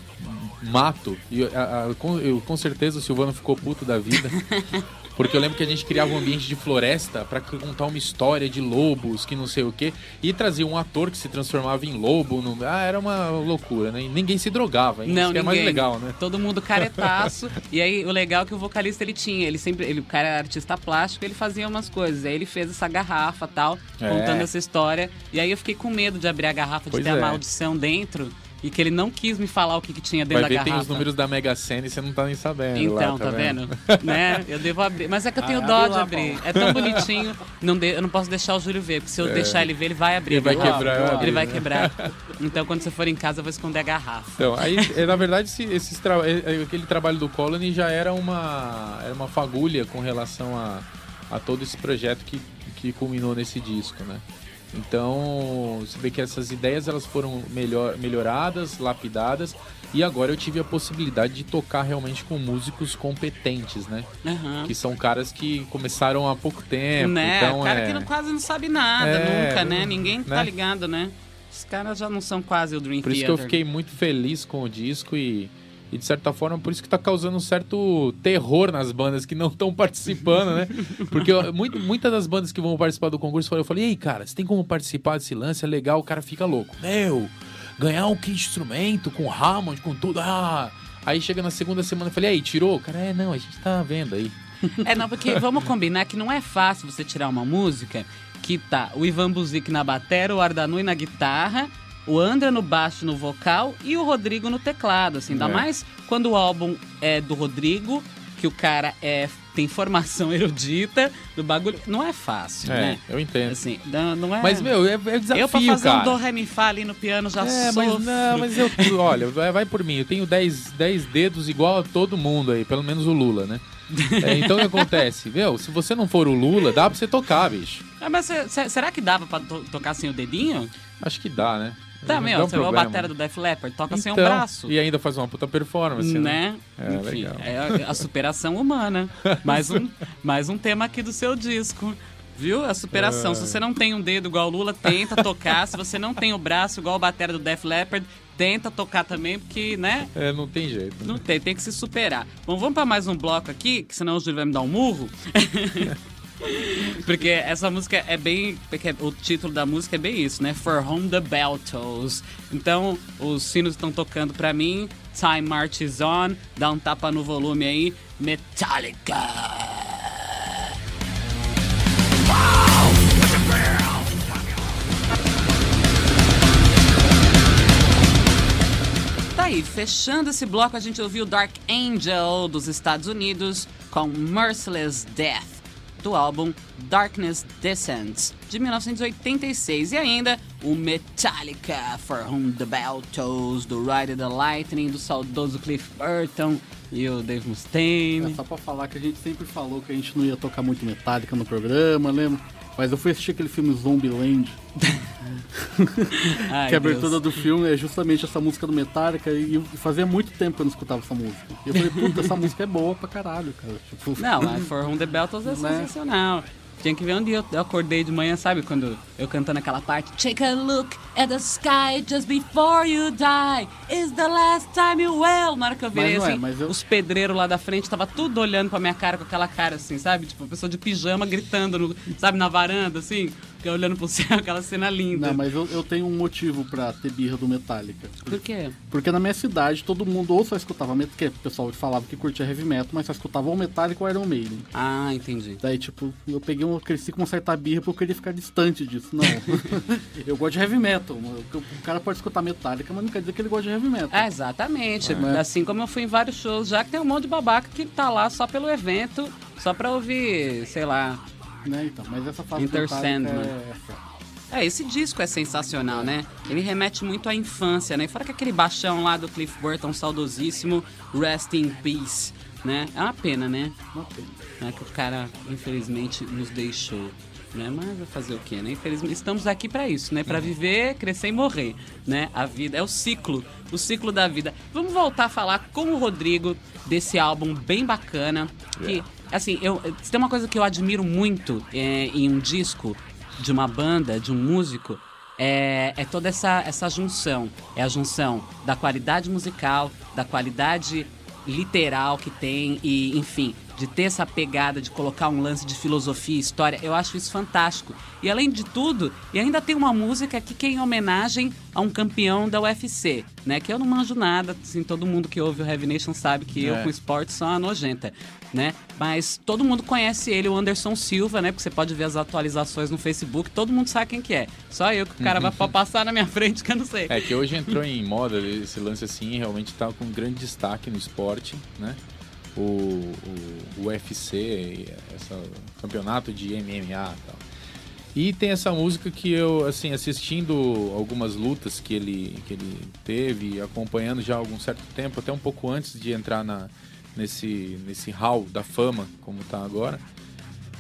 mato e eu, com certeza o Silvano ficou puto da vida. Porque eu lembro que a gente criava um ambiente de floresta pra contar uma história de lobos, que não sei o quê, e trazia um ator que se transformava em lobo. No... Ah, era uma loucura, né? E ninguém se drogava, hein? Não, Isso que é mais ninguém. legal, né? Todo mundo caretaço. e aí, o legal é que o vocalista ele tinha, ele sempre, ele, o cara era artista plástico, ele fazia umas coisas. Aí ele fez essa garrafa tal, É. contando essa história. E aí eu fiquei com medo de abrir a garrafa, de Pois ter é. a maldição dentro. E que ele não quis me falar o que, que tinha dentro Vai ver, da tem garrafa. os números da Mega Sena e você não tá nem sabendo. Então, lá, tá, vendo? né? Eu devo abrir. Mas é que eu tenho Ah, dó de lá, abrir. É tão bonitinho. Não de- Eu não posso deixar o Júlio ver, porque se eu deixar ele ver, ele vai abrir. Ele vai quebrar, eu Ele vai né? quebrar. Então, quando você for em casa, eu vou esconder a garrafa. Então, aí, é, na verdade, esse, esses tra- é, é, aquele trabalho do Colony já era uma, era uma fagulha com relação a, a todo esse projeto que, que culminou nesse disco, né? Então, você vê que essas ideias elas foram melhor, melhoradas, lapidadas, e agora eu tive a possibilidade de tocar realmente com músicos competentes, né? Aham. Que são caras que começaram há pouco tempo, né? então cara é... que não, quase não sabe nada, É, nunca, né? Ninguém tá né? ligado, né? Os caras já não são quase o Dream Por isso que eu Theater. fiquei muito feliz com o disco e, e de certa forma, por isso que tá causando um certo terror nas bandas que não estão participando, né? Porque muitas das bandas que vão participar do concurso, eu falei, ei, cara, você tem como participar desse lance? É legal, o cara fica louco. Meu, ganhar um que instrumento com Hammond, com tudo, ah... Aí chega na segunda semana, eu falei, aí, tirou? O cara, é, não, a gente tá vendo aí. É, não, porque vamos combinar que não é fácil você tirar uma música que tá o Ivan Buzik na batera, o Ardanui na guitarra, o André no baixo no vocal e o Rodrigo no teclado, assim. Ainda É. mais quando o álbum é do Rodrigo, que o cara é, tem formação erudita do bagulho. Não é fácil, É, né? eu entendo. Assim, não, não é... Mas, meu, é, é desafio, eu pra fazer cara. um do, ré, mi, fá ali no piano já É, sofro. mas não, mas eu, olha, vai, por mim. Eu tenho 10, 10 dedos igual a todo mundo aí, pelo menos o Lula, né? É, então o que acontece? Meu, se você não for o Lula, dá pra você tocar, bicho. Ah, mas será que dava pra to- tocar sem o dedinho? Acho que dá, né? Tá, meu, você vê a batera do Def Leppard, toca sem um Então, braço. E ainda faz uma puta performance, né? né? É, Enfim, legal. é a, a superação humana. mais, um, mais um tema aqui do seu disco. Viu? A superação. É. Se você não tem um dedo igual o Lula, tenta tocar. Se você não tem o braço igual a batera do Def Leppard, tenta tocar também, porque, né? É, não tem jeito. né? Não tem, tem que se superar. Bom, vamos para mais um bloco aqui, que senão o Júlio vai me dar um murro. Porque essa música é bem. O título da música é bem isso, né? For Home the Bell Tolls. Então, os sinos estão tocando pra mim. Time Marches On. Dá um tapa no volume aí. Metallica. Tá aí, fechando esse bloco, a gente ouviu Dark Angel dos Estados Unidos com Merciless Death, do álbum Darkness Descends, de 1986. E ainda o Metallica, For Whom the Bell Tolls, do Ride the Lightning, do saudoso Cliff Burton e o Dave É Mustaine. só pra falar que a gente sempre falou que a gente não ia tocar muito Metallica no programa, lembra? Mas eu fui assistir aquele filme Zombieland, Ai, que a abertura Deus. do filme é justamente essa música do Metallica e fazia muito tempo que eu não escutava essa música. E eu falei, puta, essa música é boa pra caralho, cara. Tipo, Não, mas For Whom the é Né? sensacional. Tinha que ver um dia eu, acordei de manhã, sabe? Quando eu cantando aquela parte. Take a look at the sky just before you die. Is the last time you will. Na hora que eu virei Mas é, assim, eu- os pedreiros lá da frente tava tudo olhando pra minha cara com aquela cara assim, sabe? Tipo, pessoa de pijama gritando, no- sabe, na varanda, assim. Fica olhando pro céu, aquela cena linda. Não, mas eu, eu tenho um motivo pra ter birra do Metallica. Por quê? Porque na minha cidade todo mundo ou só escutava metal, que o pessoal falava que curtia heavy metal, mas só escutava ou Metallica ou Iron Maiden. Ah, entendi. Daí, tipo, eu peguei um, cresci com uma certa birra porque eu queria ficar distante disso. Não. eu gosto de heavy metal. O cara pode escutar Metallica, mas não quer dizer que ele gosta de heavy metal. É, exatamente. É. Assim como eu fui em vários shows, já que tem um monte de babaca que tá lá só pelo evento, só pra ouvir, sei lá. Né, então, mas essa fase Enter Sandman. é... É, esse disco é sensacional, né? Ele remete muito à infância, né? E Fora que aquele baixão lá do Cliff Burton, saudosíssimo, Rest in Peace, né? É uma pena, né? Uma pena. né? Que o cara, infelizmente, nos deixou. Né? Mas vai fazer o quê, né? Infelizmente, estamos aqui pra isso, né? Pra viver, crescer e morrer, né? A vida é o ciclo, o ciclo da vida. Vamos voltar a falar com o Rodrigo desse álbum bem bacana. Que, assim, eu, tem uma coisa que eu admiro muito é, em um disco de uma banda, de um músico, é, é toda essa, essa junção. É a junção da qualidade musical, da qualidade literal que tem e, enfim, de ter essa pegada de colocar um lance de filosofia e história, eu acho isso fantástico. E além de tudo, e ainda tem uma música aqui que é em homenagem a um campeão da UFC, né? Que eu não manjo nada, assim, todo mundo que ouve o Heavy Nation sabe que é. eu com esporte sou uma nojenta, né? Mas todo mundo conhece ele, o Anderson Silva, né? Porque você pode ver as atualizações no Facebook, todo mundo sabe quem que é. Só eu que o cara vai passar na minha frente que eu não sei. É que hoje entrou em moda esse lance assim, realmente tá com grande destaque no esporte, né? O, o, o UFC, esse campeonato de MMA e tal. E tem essa música que eu, assim, assistindo algumas lutas que ele, que ele teve, acompanhando já há algum certo tempo, até um pouco antes de entrar na, nesse, nesse hall da fama, como tá agora,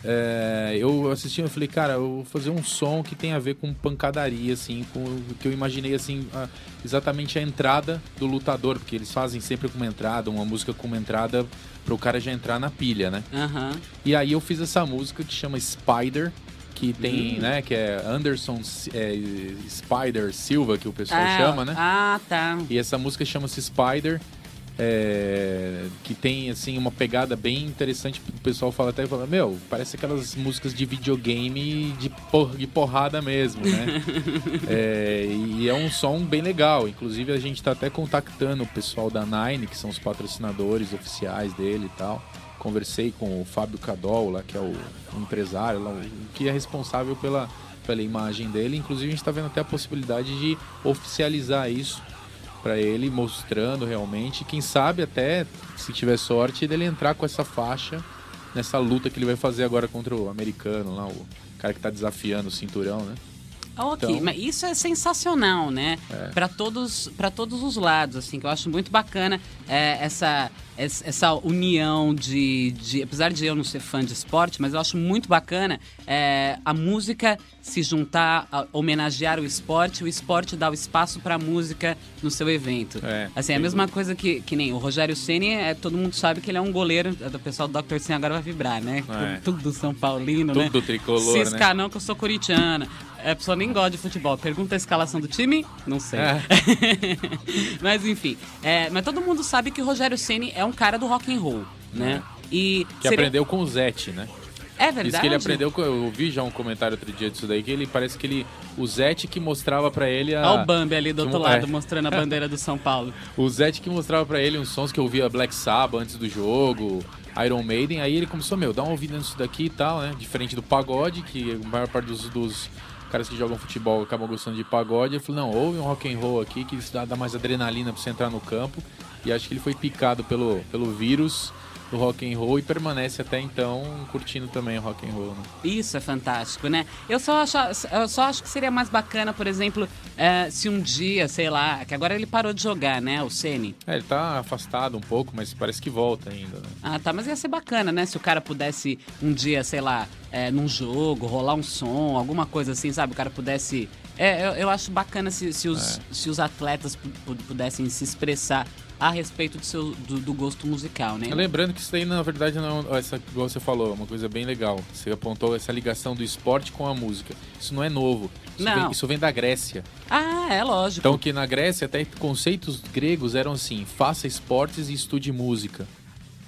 é, eu assisti e falei, cara, eu vou fazer um som que tem a ver com pancadaria, assim, com o que eu imaginei, assim, a, exatamente a entrada do lutador, porque eles fazem sempre com uma entrada, uma música com uma entrada para o cara já entrar na pilha, né? Uhum. E aí eu fiz essa música que chama Spider, que tem, uhum. né, que é Anderson é, Spider Silva, que o pessoal ah, chama, né? Ah, tá. E essa música chama-se Spider é, que tem assim uma pegada bem interessante. O pessoal fala até fala, meu, parece aquelas músicas de videogame de, por, de porrada mesmo, né? é, e é um som bem legal. Inclusive a gente está até contactando o pessoal da Nine, que são os patrocinadores oficiais dele e tal. Conversei com o Fábio Cadol, lá, que é o, empresário, lá, que é responsável pela, pela imagem dele. Inclusive a gente está vendo até a possibilidade de oficializar isso para ele, mostrando realmente. Quem sabe até, se tiver sorte, dele entrar com essa faixa nessa luta que ele vai fazer agora contra o americano lá, o cara que tá desafiando o cinturão, né? Ok, então... mas isso é sensacional, né? É. Para todos, para todos os lados, assim, que eu acho muito bacana é, essa essa união de, de, Apesar de eu não ser fã de esporte, mas eu acho muito bacana é, a música se juntar, homenagear o esporte, o esporte dá o espaço para a música no seu evento. É, assim, é a mesma coisa que, que nem o Rogério Ceni é, todo mundo sabe que ele é um goleiro, o pessoal do Dr. Ceni agora vai vibrar, né? É. Tudo São Paulino, Tudo né? Tudo tricolor, Cisca né? não, que eu sou corintiana. É, a pessoa nem gosta de futebol. Pergunta a escalação do time? Não sei. É. mas enfim, é, mas todo mundo sabe que o Rogério Ceni é um cara do rock and roll, né? É. E que seria... aprendeu com o Zete, né? É verdade. Diz que ele aprendeu, eu vi já um comentário outro dia disso daí, que ele parece que ele, o Zete que mostrava para ele a... Olha o Bambi ali do outro lado, é. mostrando a bandeira do São Paulo. o Zete que mostrava para ele uns sons que eu ouvia Black Sabbath antes do jogo, Iron Maiden, aí ele começou, meu, dá uma ouvida nisso daqui e tal, né? Diferente do pagode, que a maior parte dos, dos caras que jogam futebol acabam gostando de pagode. Ele falou, não, ouve um rock and roll aqui que isso dá, dá mais adrenalina pra você entrar no campo. E acho que ele foi picado pelo, pelo vírus do rock and roll e permanece até então curtindo também o rock and roll. Né? Isso é fantástico, né? Eu só acho, eu só acho que seria mais bacana, por exemplo, é, se um dia, sei lá, que agora ele parou de jogar, né, o Ceni. É, ele tá afastado um pouco, mas parece que volta ainda. Né? Ah, tá, mas ia ser bacana, né? Se o cara pudesse um dia, sei lá, é, num jogo, rolar um som, alguma coisa assim, sabe? O cara pudesse. É, eu, eu acho bacana se, se, os, é. se os atletas pudessem se expressar a respeito do, seu, do, do, gosto musical, né? Lembrando que isso aí, na verdade, não, essa, igual você falou, é uma coisa bem legal. Você apontou essa ligação do esporte com a música. Isso não é novo. Isso, não. Vem, isso vem da Grécia. Ah, é lógico. Então, que na Grécia, até conceitos gregos eram assim: faça esportes e estude música.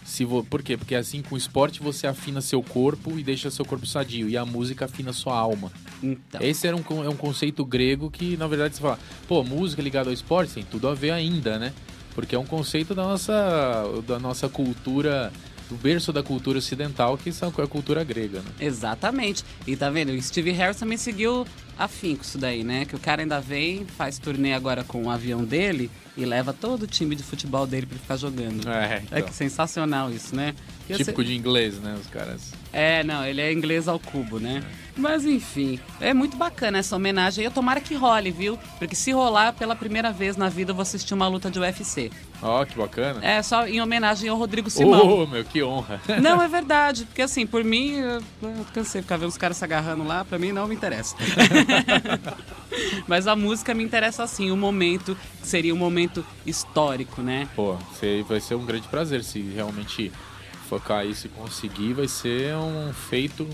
Se vo... Por quê? Porque assim, com o esporte você afina seu corpo e deixa seu corpo sadio. E a música afina sua alma. Então. Esse era um, é um conceito grego que, na verdade, você fala, pô, música ligada ao esporte tem tudo a ver ainda, né? Porque é um conceito da nossa, da nossa cultura do berço da cultura ocidental, que são a cultura grega, né? Exatamente. E tá vendo? O Steve Harris também seguiu afim com isso daí, né? Que o cara ainda vem, faz turnê agora com o avião dele e leva todo o time de futebol dele para ficar jogando. É, então. é que sensacional isso, né? Típico de inglês, né, os caras. É, não, ele é inglês ao cubo, né? Mas enfim, é muito bacana essa homenagem. Eu tomara que role, viu? Porque se rolar pela primeira vez na vida, eu vou assistir uma luta de UFC. Ó, oh, que bacana. É, só em homenagem ao Rodrigo Simão. Oh, meu, que honra. Não, é verdade. Porque assim, por mim, eu, eu cansei de ficar vendo os caras se agarrando lá, pra mim não me interessa. Mas a música me interessa assim, o momento, seria um momento histórico, né? Pô, vai ser um grande prazer se realmente focar isso e conseguir, vai ser um feito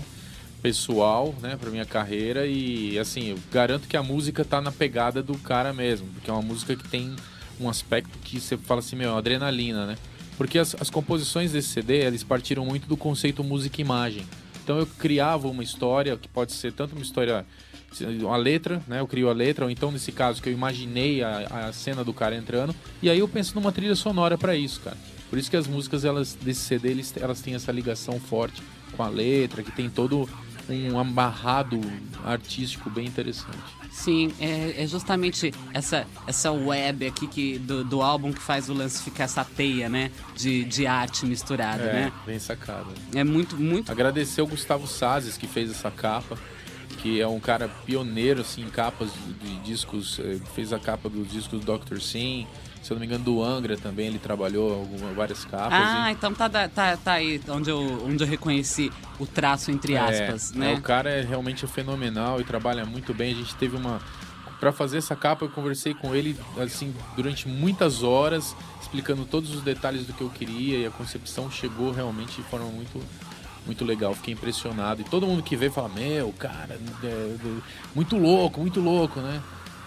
pessoal, né, para minha carreira e assim, eu garanto que a música tá na pegada do cara mesmo, porque é uma música que tem um aspecto que você fala assim, meu, adrenalina, né? Porque as, as composições desse CD, eles partiram muito do conceito música-imagem. Então eu criava uma história que pode ser tanto uma história uma letra, né? Eu crio a letra, ou então nesse caso que eu imaginei a, a cena do cara entrando, e aí eu penso numa trilha sonora para isso, cara. Por isso que as músicas elas desse CD eles, elas têm essa ligação forte com a letra, que tem todo um amarrado artístico bem interessante. Sim, é, é, justamente essa, essa web aqui que, do, do, álbum que faz o lance ficar essa teia, né? De, de arte misturada, é, né? Bem sacada. É muito, muito. Agradecer o Gustavo Sazes que fez essa capa que é um cara pioneiro assim, em capas de, de discos, eh, fez a capa dos discos do Dr. Sim, se eu não me engano, do Angra também, ele trabalhou algumas, várias capas. Ah, e... então tá, tá, tá aí onde eu, onde eu reconheci o traço entre é, aspas, é, né? É, o cara é realmente fenomenal e trabalha muito bem. A gente teve uma. Para fazer essa capa, eu conversei com ele assim durante muitas horas, explicando todos os detalhes do que eu queria e a concepção chegou realmente de forma muito muito legal, fiquei impressionado. E todo mundo que vê fala: Meu, cara, é, é, muito louco, muito louco, né?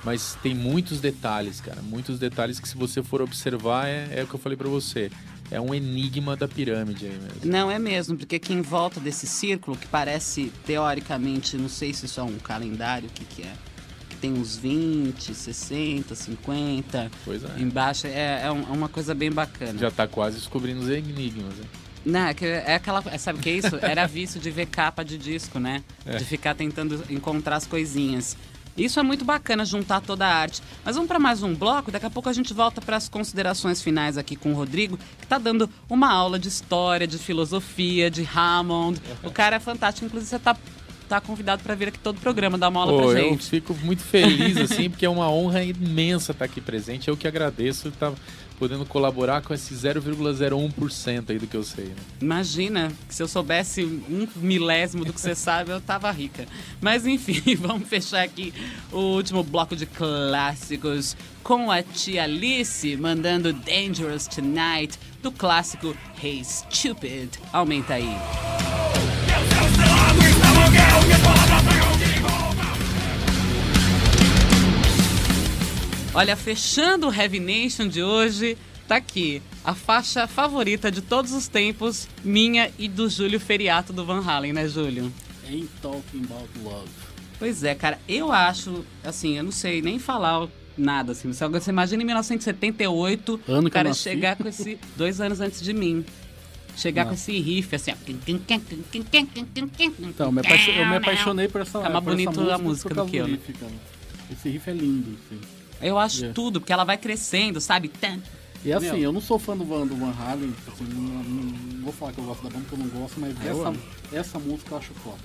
Mas tem muitos detalhes, cara. Muitos detalhes que, se você for observar, é, é o que eu falei para você. É um enigma da pirâmide aí mesmo. Não, é mesmo, porque aqui em volta desse círculo, que parece, teoricamente, não sei se isso é um calendário, o que, que é? Que tem uns 20, 60, 50. Pois é. Embaixo. É, é, é uma coisa bem bacana. Já tá quase descobrindo os enigmas, né? Não, é, é aquela. Sabe o que é isso? Era vício de ver capa de disco, né? É. De ficar tentando encontrar as coisinhas. Isso é muito bacana, juntar toda a arte. Mas vamos para mais um bloco, daqui a pouco a gente volta para as considerações finais aqui com o Rodrigo, que está dando uma aula de história, de filosofia, de Hammond. O cara é fantástico, inclusive você está tá convidado para vir aqui todo o programa, dar uma aula Pô, pra gente. Eu fico muito feliz, assim, porque é uma honra imensa estar aqui presente. Eu que agradeço estar podendo colaborar com esse 0,01% aí do que eu sei. Né? Imagina, se eu soubesse um milésimo do que você sabe, eu tava rica. Mas enfim, vamos fechar aqui o último bloco de clássicos com a tia Alice mandando Dangerous Tonight do clássico Hey Stupid. Aumenta aí. Olha, fechando o Heavy Nation de hoje, tá aqui a faixa favorita de todos os tempos, minha e do Júlio Feriato do Van Halen, né, Júlio? Ain't Talking About Love. Pois é, cara, eu acho, assim, eu não sei nem falar nada, assim. Você, você imagina em 1978 ano o cara chegar com esse. dois anos antes de mim. Chegar com esse riff, assim, ó. Então, me eu me apaixonei por essa, é mais bonito música a música do que eu. Né? Esse riff é lindo, assim. Eu acho yeah. tudo, porque ela vai crescendo, sabe? E assim, Meu. eu não sou fã do Van, do Van Halen, assim, não, não, vou falar que eu gosto da banda porque eu não gosto, mas essa, essa música eu acho foda.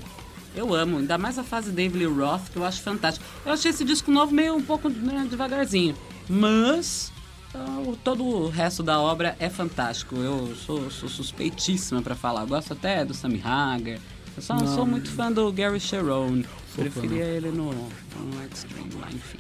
Eu amo, ainda mais a fase David Lee Roth, que eu acho fantástico. Eu achei esse disco novo meio um pouco né, devagarzinho, mas uh, todo o resto da obra é fantástico. Eu sou, sou suspeitíssima para falar. Eu gosto até do Sammy Hagar. Eu só não sou muito fã do Gary Sharon. Preferia ele no, no Extreme lá, enfim.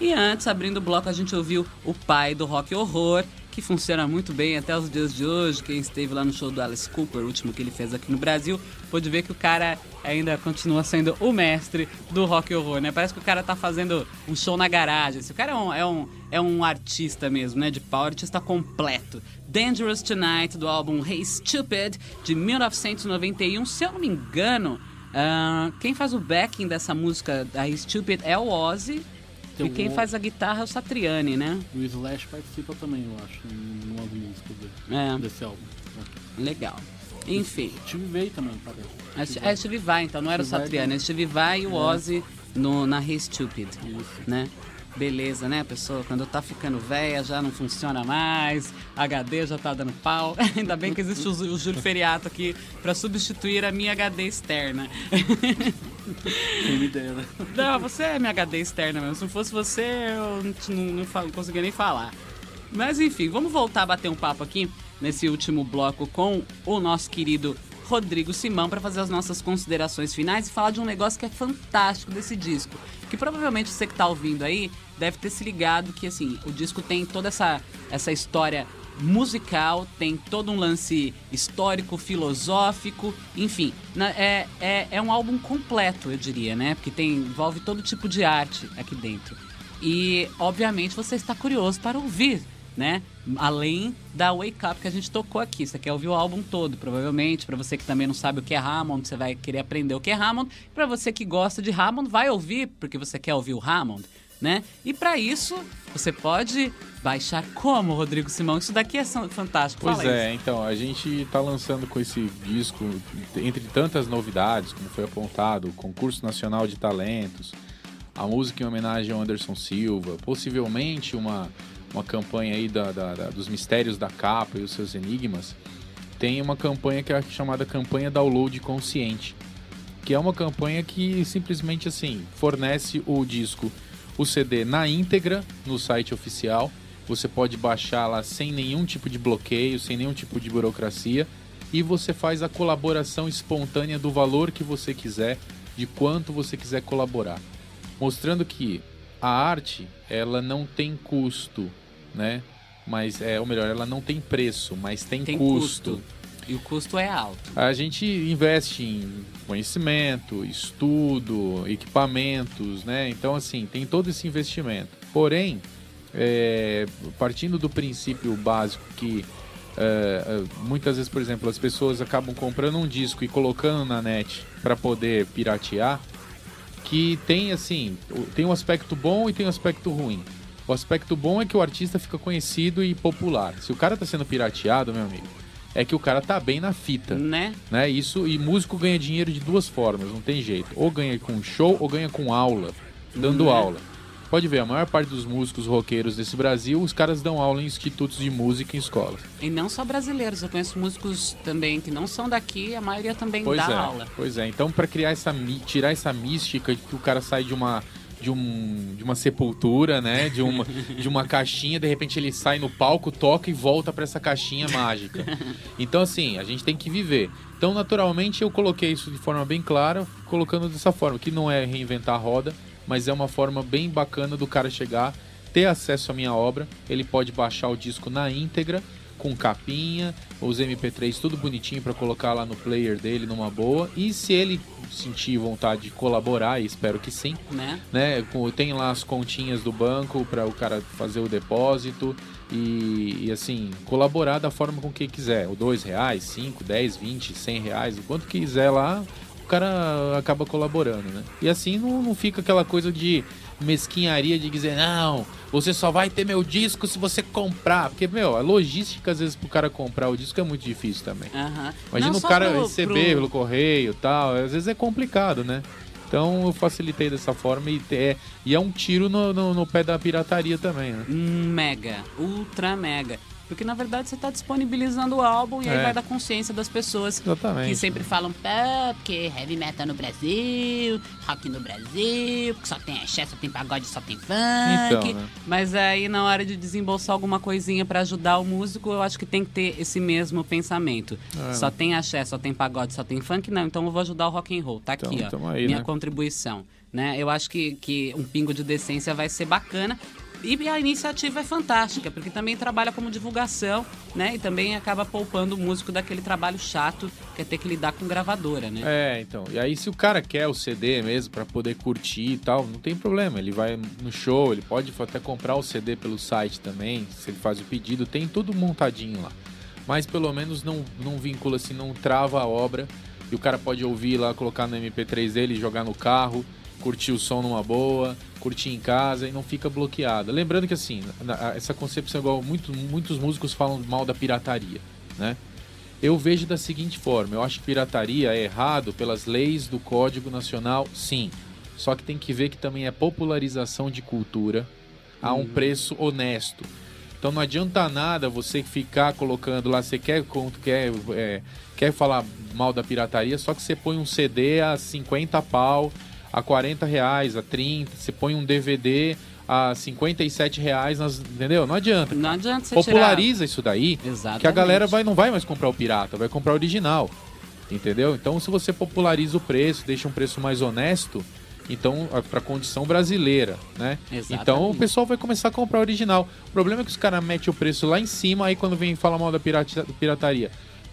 E antes, abrindo o bloco, a gente ouviu o pai do rock horror, que funciona muito bem até os dias de hoje. Quem esteve lá no show do Alice Cooper, o último que ele fez aqui no Brasil, pôde ver que o cara ainda continua sendo o mestre do rock horror, né? Parece que o cara tá fazendo um show na garagem. Esse cara é um, é um, é um artista mesmo, né? De pau, artista completo. Dangerous Tonight, do álbum Hey Stupid, de 1991. Se eu não me engano, uh, quem faz o backing dessa música, da Stupid, é o Ozzy. E quem faz a guitarra é o Satriani, né? O Slash participa também, eu acho, em uma música dele, é. desse álbum. Legal. Enfim. Steve Vai também, parece. É, Steve Vai, então não era Steve o Satriani, é Steve Vai e o é. Ozzy no, na Hey Stupid, Isso. né? Beleza, né, pessoa? Quando tá ficando velha, já não funciona mais, HD já tá dando pau. Ainda bem que existe o, o Júlio Feriato aqui para substituir a minha HD externa. Quem me dera. Não, você é minha HD externa mesmo. Se não fosse você, eu não, não, não conseguia nem falar. Mas enfim, vamos voltar a bater um papo aqui nesse último bloco com o nosso querido Rodrigo Simão para fazer as nossas considerações finais e falar de um negócio que é fantástico desse disco. Que provavelmente você que está ouvindo aí deve ter se ligado que assim, o disco tem toda essa, essa história musical, tem todo um lance histórico, filosófico, enfim, na, é, é, é um álbum completo, eu diria, né? Porque tem, envolve todo tipo de arte aqui dentro. E, obviamente, você está curioso para ouvir né? Além da Wake Up que a gente tocou aqui. Você quer ouvir o álbum todo, provavelmente. Para você que também não sabe o que é Hammond, você vai querer aprender o que é Hammond. Para você que gosta de Hammond, vai ouvir porque você quer ouvir o Hammond, né? E para isso, você pode baixar como, Rodrigo Simão? Isso daqui é fantástico. Pois Fala é, isso. então, a gente tá lançando com esse disco, entre tantas novidades, como foi apontado, o Concurso Nacional de Talentos, a música em homenagem ao Anderson Silva, possivelmente uma, uma campanha aí da, da- da- dos mistérios da capa e os seus enigmas, tem uma campanha que é chamada Campanha Download Consciente, que é uma campanha que simplesmente assim fornece o disco, o CD na íntegra no site oficial. Você pode baixar lá sem nenhum tipo de bloqueio, sem nenhum tipo de burocracia e você faz a colaboração espontânea do valor que você quiser, de quanto você quiser colaborar, mostrando que a arte ela não tem custo, né? Mas é, ou melhor, ela não tem preço, mas tem, Tem custo. custo. E o custo é alto. A gente investe em conhecimento, estudo, equipamentos, né? Então, assim, tem todo esse investimento. Porém, é, partindo do princípio básico que é, é, muitas vezes, por exemplo, as pessoas acabam comprando um disco e colocando na net para poder piratear, que tem assim, tem um aspecto bom e tem um aspecto ruim. O aspecto bom é que o artista fica conhecido e popular. Se o cara tá sendo pirateado, meu amigo, é que o cara tá bem na fita Né? né? Isso e músico ganha dinheiro de duas formas, não tem jeito. Ou ganha com show ou ganha com aula, dando Né? aula. Pode ver, a maior parte dos músicos roqueiros desse Brasil, os caras dão aula em institutos de música em escolas. E não só brasileiros, eu conheço músicos também que não são daqui, a maioria também Pois dá é. aula. Pois é. Então, para criar essa tirar essa mística de que o cara sai de uma de, um, de uma sepultura, né? De uma, de uma caixinha, de repente ele sai no palco, toca e volta para essa caixinha mágica. Então, assim, a gente tem que viver. Então, naturalmente, eu coloquei isso de forma bem clara, colocando dessa forma, que não é reinventar a roda, mas é uma forma bem bacana do cara chegar, ter acesso à minha obra. Ele pode baixar o disco na íntegra, com capinha, os MP3 tudo bonitinho para colocar lá no player dele numa boa. E se ele sentir vontade de colaborar, e espero que sim, Né? né? Tem lá as continhas do banco para o cara fazer o depósito e, e, assim, colaborar da forma com que quiser. O dois reais, 5, 10, 20, 100 reais, o quanto quiser lá, cara acaba colaborando, né? E assim não, não fica aquela coisa de mesquinharia de dizer, não, você só vai ter meu disco se você comprar. Porque, meu, a logística, às vezes, pro cara comprar o disco é muito difícil também. Aham. Imagina Não o cara pro- receber pro- pelo correio e tal, às vezes é complicado, né? Então eu facilitei dessa forma e é, e é um tiro no, no, no pé da pirataria também, né? Mega, ultra mega. Porque na verdade você está disponibilizando o álbum e aí É. vai da consciência das pessoas Exatamente. que sempre falam, pá, porque heavy metal no Brasil, rock no Brasil, porque só tem axé, só tem pagode, só tem funk. Então, né? Mas aí na hora de desembolsar alguma coisinha para ajudar o músico, eu acho que tem que ter esse mesmo pensamento. É. Só tem axé, só tem pagode, só tem funk, não. Então eu vou ajudar o rock and roll. Tá aqui, Então, ó. tamo aí, minha né? contribuição. Né? Eu acho que, que um pingo de decência vai ser bacana. E a iniciativa é fantástica, porque também trabalha como divulgação, né? E também acaba poupando o músico daquele trabalho chato que é ter que lidar com gravadora, né? É, então. E aí, se o cara quer o CD mesmo pra poder curtir e tal, não tem problema. Ele vai no show, ele pode até comprar o CD pelo site também, se ele faz o pedido, tem tudo montadinho lá. Mas pelo menos não, não vincula assim, não trava a obra. E o cara pode ouvir lá, colocar no MP3 dele, jogar no carro, curtir o som numa boa, curtir em casa e não fica bloqueado. Lembrando que assim, na- essa concepção é igual muito, muitos músicos falam mal da pirataria, né? Eu vejo da seguinte forma: eu acho que pirataria é errado pelas leis do Código Nacional, sim. Só que tem que ver que também é popularização de cultura a um preço honesto. Então não adianta nada você ficar colocando lá, você quer, quer, é, quer falar mal da pirataria, só que você põe um CD a 50 pau, a 40 reais, a 30, você põe um DVD a 57 reais, nas, entendeu? Não adianta. Não adianta você Populariza isso daí, Exatamente. que a galera vai, não vai mais comprar o pirata, vai comprar o original. Entendeu? Então, se você populariza o preço, deixa um preço mais honesto, então, para a condição brasileira, né? Exatamente. Então, o pessoal vai começar a comprar o original. O problema é que os caras metem o preço lá em cima, aí quando vem falar mal da pirata- pirataria.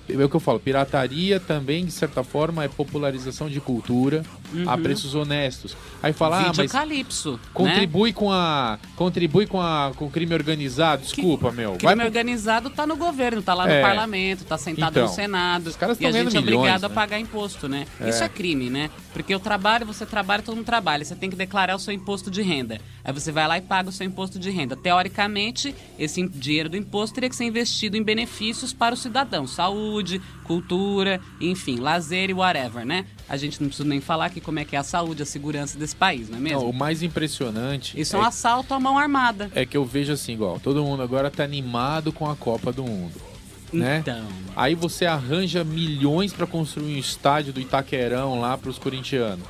É o que eu falo, pirataria também, de certa forma, é popularização de cultura, a preços honestos. Aí fala, ah, mas Calypso, né? contribui com a contribui com a com o crime organizado. Desculpa, meu. O Vai crime pro- organizado tá no governo, tá lá no É. parlamento, tá sentado Então, no Senado. os caras e a gente é obrigado milhões, a né? pagar imposto, né? É. Isso é crime, né? Porque eu trabalho, você trabalha, todo mundo trabalha. Você tem que declarar o seu imposto de renda. Aí você vai lá e paga o seu imposto de renda. Teoricamente, esse in- dinheiro do imposto teria que ser investido em benefícios para o cidadão. Saúde, cultura, enfim, lazer e whatever, né? A gente não precisa nem falar aqui como é que é a saúde, a segurança desse país, não é mesmo? Não, o mais impressionante Isso é um é, assalto à mão armada. é que eu vejo assim, igual, todo mundo agora tá animado com a Copa do Mundo, né? Então. Aí você arranja milhões pra construir um estádio do Itaquerão lá pros corintianos.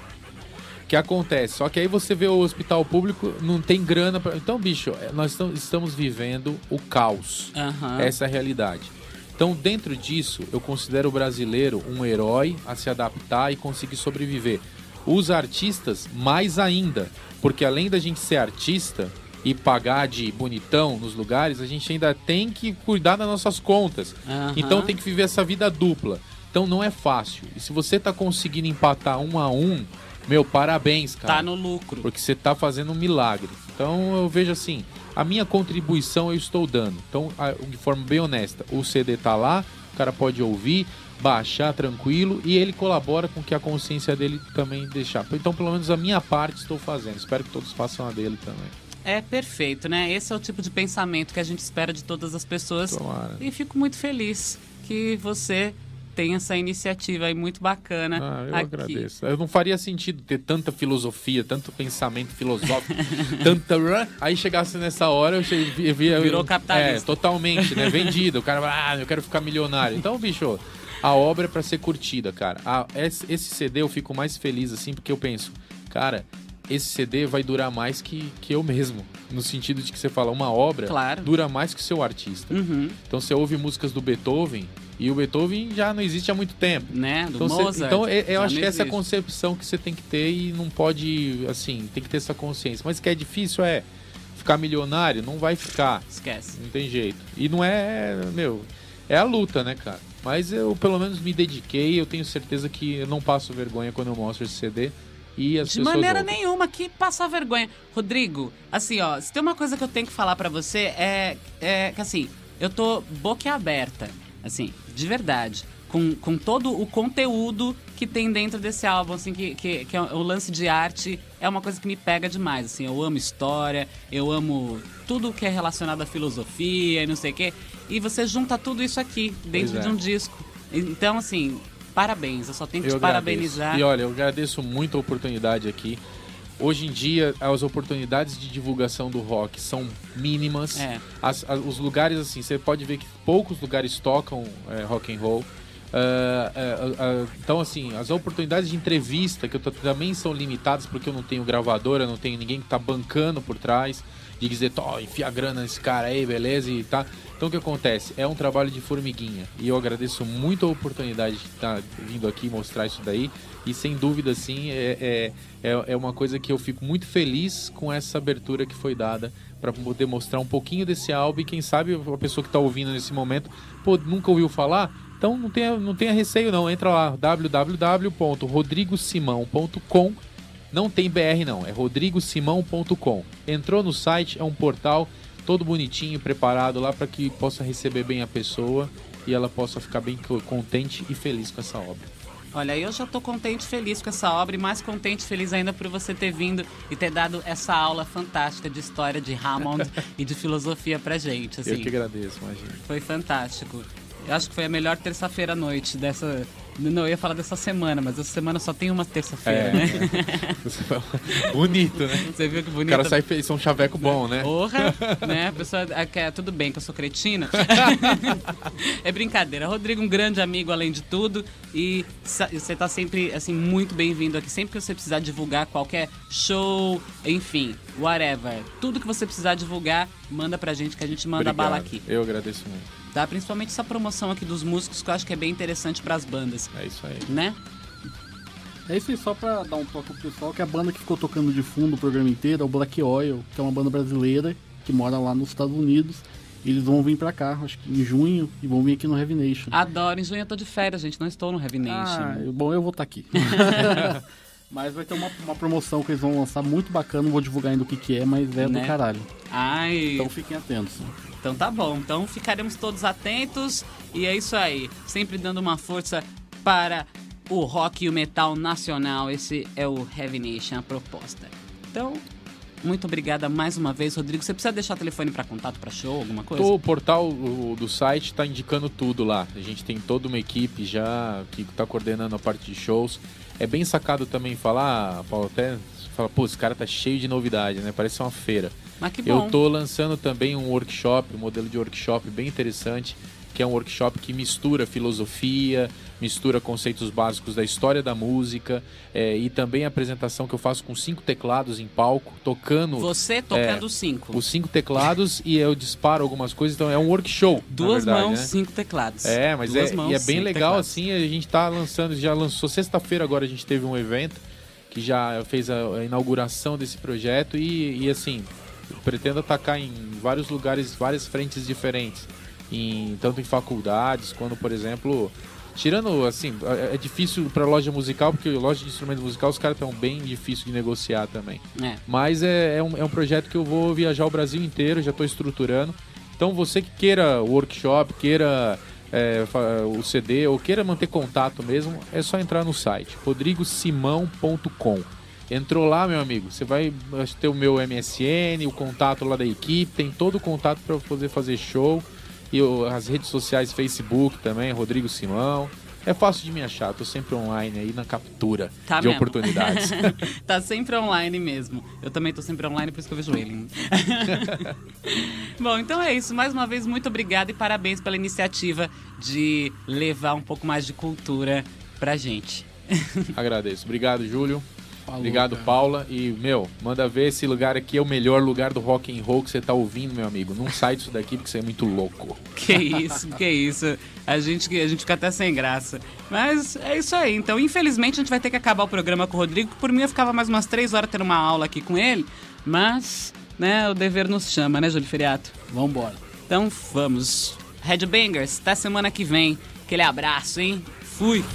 O que acontece? Só que aí você vê o hospital público, não tem grana pra... Então, bicho, é, nós tam- estamos vivendo o caos. Aham. Essa é a realidade. Então, dentro disso, eu considero o brasileiro um herói a se adaptar e conseguir sobreviver. Os artistas, mais ainda, porque além da gente ser artista e pagar de bonitão nos lugares, a gente ainda tem que cuidar das nossas contas. Aham. Então, tem que viver essa vida dupla. Então, não é fácil. E se você tá conseguindo empatar um a um, meu, parabéns, cara. Tá no lucro. Porque você tá fazendo um milagre. Então eu vejo assim, a minha contribuição eu estou dando. Então, de forma bem honesta, o CD tá lá, o cara pode ouvir, baixar tranquilo e ele colabora com que a consciência dele também deixar. Então, pelo menos a minha parte estou fazendo. Espero que todos façam a dele também. É perfeito, né? Esse é o tipo de pensamento que a gente espera de todas as pessoas. Tomara. E fico muito feliz que você tem essa iniciativa aí muito bacana Ah, eu aqui. agradeço. Eu não faria sentido ter tanta filosofia, tanto pensamento filosófico, tanta. Aí chegasse nessa hora, eu che- vi- via. Virou É, capitalista. totalmente, né? Vendido. O cara vai, ah, eu quero ficar milionário. Então, bicho, a obra é pra ser curtida, cara. Esse CD eu fico mais feliz, assim, porque eu penso, cara. Esse CD vai durar mais que, que eu mesmo. No sentido de que você fala, uma obra Claro. dura mais que o seu artista. Uhum, Então você ouve músicas do Beethoven e o Beethoven já não existe há muito tempo. né? Do Então, cê- Mozart. então é- eu já acho que essa é a concepção que você tem que ter e não pode, assim, tem que ter essa consciência. Mas que é difícil é ficar milionário, não vai ficar, Esquece. não tem jeito. E não é, meu, é a luta, né, cara? Mas eu pelo menos me dediquei, eu tenho certeza que eu não passo vergonha quando eu mostro esse CD e as De maneira ouvem. nenhuma, que passar vergonha. Rodrigo, assim, ó, se tem uma coisa que eu tenho que falar pra você é, é que assim, eu tô boquiaberta, assim, de verdade. Com, com todo o conteúdo que tem dentro desse álbum, assim, que, que, que é o lance de arte é uma coisa que me pega demais, assim, eu amo história, eu amo tudo que é relacionado à filosofia e não sei o quê, e você junta tudo isso aqui dentro é. de um disco. Então, assim, parabéns, eu só tenho que Eu te agradeço. parabenizar. E olha, eu agradeço muito a oportunidade aqui. Hoje em dia, as oportunidades de divulgação do rock são mínimas. É. As- as- os lugares, assim, você pode ver que poucos lugares tocam é, rock and roll. Ah, ah, ah, então, assim, as oportunidades de entrevista, que eu tô- também são limitadas, porque eu não tenho gravadora, eu não tenho ninguém que tá bancando por trás, de dizer, enfia a grana nesse cara aí, beleza, e tá. Então, o que acontece? É um trabalho de formiguinha. E eu agradeço muito a oportunidade de estar vindo aqui mostrar isso daí. E sem dúvida, assim, é, é, é, é uma coisa que eu fico muito feliz com essa abertura que foi dada para poder mostrar um pouquinho desse álbum. E quem sabe a pessoa que está ouvindo nesse momento, pô, nunca ouviu falar? Então não tenha, não tenha receio, não. Entra lá, www.rodrigosimão.com. Não tem BR, não, é rodrigosimão.com. Entrou no site, é um portal todo bonitinho, preparado lá para que possa receber bem a pessoa e ela possa ficar bem co- contente e feliz com essa obra. Olha, eu já tô contente e feliz com essa obra e mais contente e feliz ainda por você ter vindo e ter dado essa aula fantástica de história de Hammond e de filosofia pra gente, Eu assim. que agradeço, imagina. Foi fantástico. Eu acho que foi a melhor terça-feira à noite dessa... Não, eu ia falar dessa semana, mas essa semana só tem uma terça-feira, É, né? Bonito, né? Você viu que O bonito? cara sai fez um chaveco bom, né? Porra, né? A pessoa ah, quer tudo bem que eu sou cretina. é brincadeira. Rodrigo, um grande amigo além de tudo. E você tá sempre, assim, muito bem-vindo aqui. Sempre que você precisar divulgar qualquer show, enfim, whatever. Tudo que você precisar divulgar, manda pra gente que a gente manda bala Obrigado. aqui. Eu agradeço muito. Tá? Principalmente essa promoção aqui dos músicos que eu acho que é bem interessante pras bandas, É isso aí. né? É isso aí, só pra dar um toque pro pessoal, que a banda que ficou tocando de fundo o programa inteiro é o Black Oil, que é uma banda brasileira que mora lá nos Estados Unidos. Eles vão vir pra cá, acho que em junho, e vão vir aqui no Heavy Nation. Adoro. Em junho eu tô de férias, gente. Não estou no Heavy Nation. Ah, bom, eu vou estar aqui. Mas vai ter uma, uma promoção que eles vão lançar muito bacana, não vou divulgar ainda o que, que é, mas é Né? do caralho. Ai, Então fiquem atentos. Então tá bom, então ficaremos todos atentos e é isso aí, sempre dando uma força para o rock e o metal nacional. Esse é o Heavy Nation, a proposta. Então, muito obrigada mais uma vez, Rodrigo. Você precisa deixar o telefone para contato, para show, alguma coisa? O portal o- do site está indicando tudo lá. A gente tem toda uma equipe já que está coordenando a parte de shows. É bem sacado também falar, Paulo, até fala, pô, esse cara tá cheio de novidade, né? Parece uma feira. Mas que bom. Eu tô lançando também um workshop, um modelo de workshop bem interessante, que é um workshop que mistura filosofia, mistura conceitos básicos da história da música é, e também a apresentação que eu faço com cinco teclados em palco, tocando Você tocando cinco. os cinco teclados e eu disparo algumas coisas, então é um workshop. Duas verdade, mãos, né? cinco teclados. É, mas Duas é, mãos, e é bem legal teclados. assim, a gente tá lançando, já lançou sexta-feira agora a gente teve um evento que já fez a, inauguração desse projeto e, e, assim, pretendo atacar em vários lugares, várias frentes diferentes, em, tanto em faculdades quanto, por exemplo, tirando assim, é é difícil para loja musical porque loja de instrumento musical os caras estão bem difícil de negociar também. É. Mas é, é, um, é um projeto que eu vou viajar o Brasil inteiro, já estou estruturando. Então você que queira workshop, queira é, o CD ou queira manter contato mesmo, é só entrar no site rodrigosimão.com. Entrou lá, meu amigo, você vai ter o meu MSN, o contato lá da equipe, tem todo o contato para poder fazer show. E as redes sociais, Facebook também, Rodrigo Simão. É fácil de me achar, tô sempre online aí na captura Tá de mesmo. oportunidades. tá sempre online mesmo. Eu também tô sempre online, por isso que eu vejo ele. Bom, então é isso. Mais uma vez, muito obrigado e parabéns pela iniciativa de levar um pouco mais de cultura pra gente. Agradeço. Obrigado, Júlio. Falou, Obrigado, cara. Paula. E, meu, manda ver esse lugar aqui é o melhor lugar do rock and roll que você tá ouvindo, meu amigo. Não sai disso daqui porque você é muito louco. Que isso, que isso. A gente, a gente fica até sem graça. Mas é isso aí. Então, infelizmente, a gente vai ter que acabar o programa com o Rodrigo. Por mim, eu ficava mais umas três horas tendo uma aula aqui com ele. Mas, né, o dever nos chama, né, Júlio Feriato? Vambora. Então, vamos. Headbangers, até semana que vem. Aquele abraço, hein? Fui!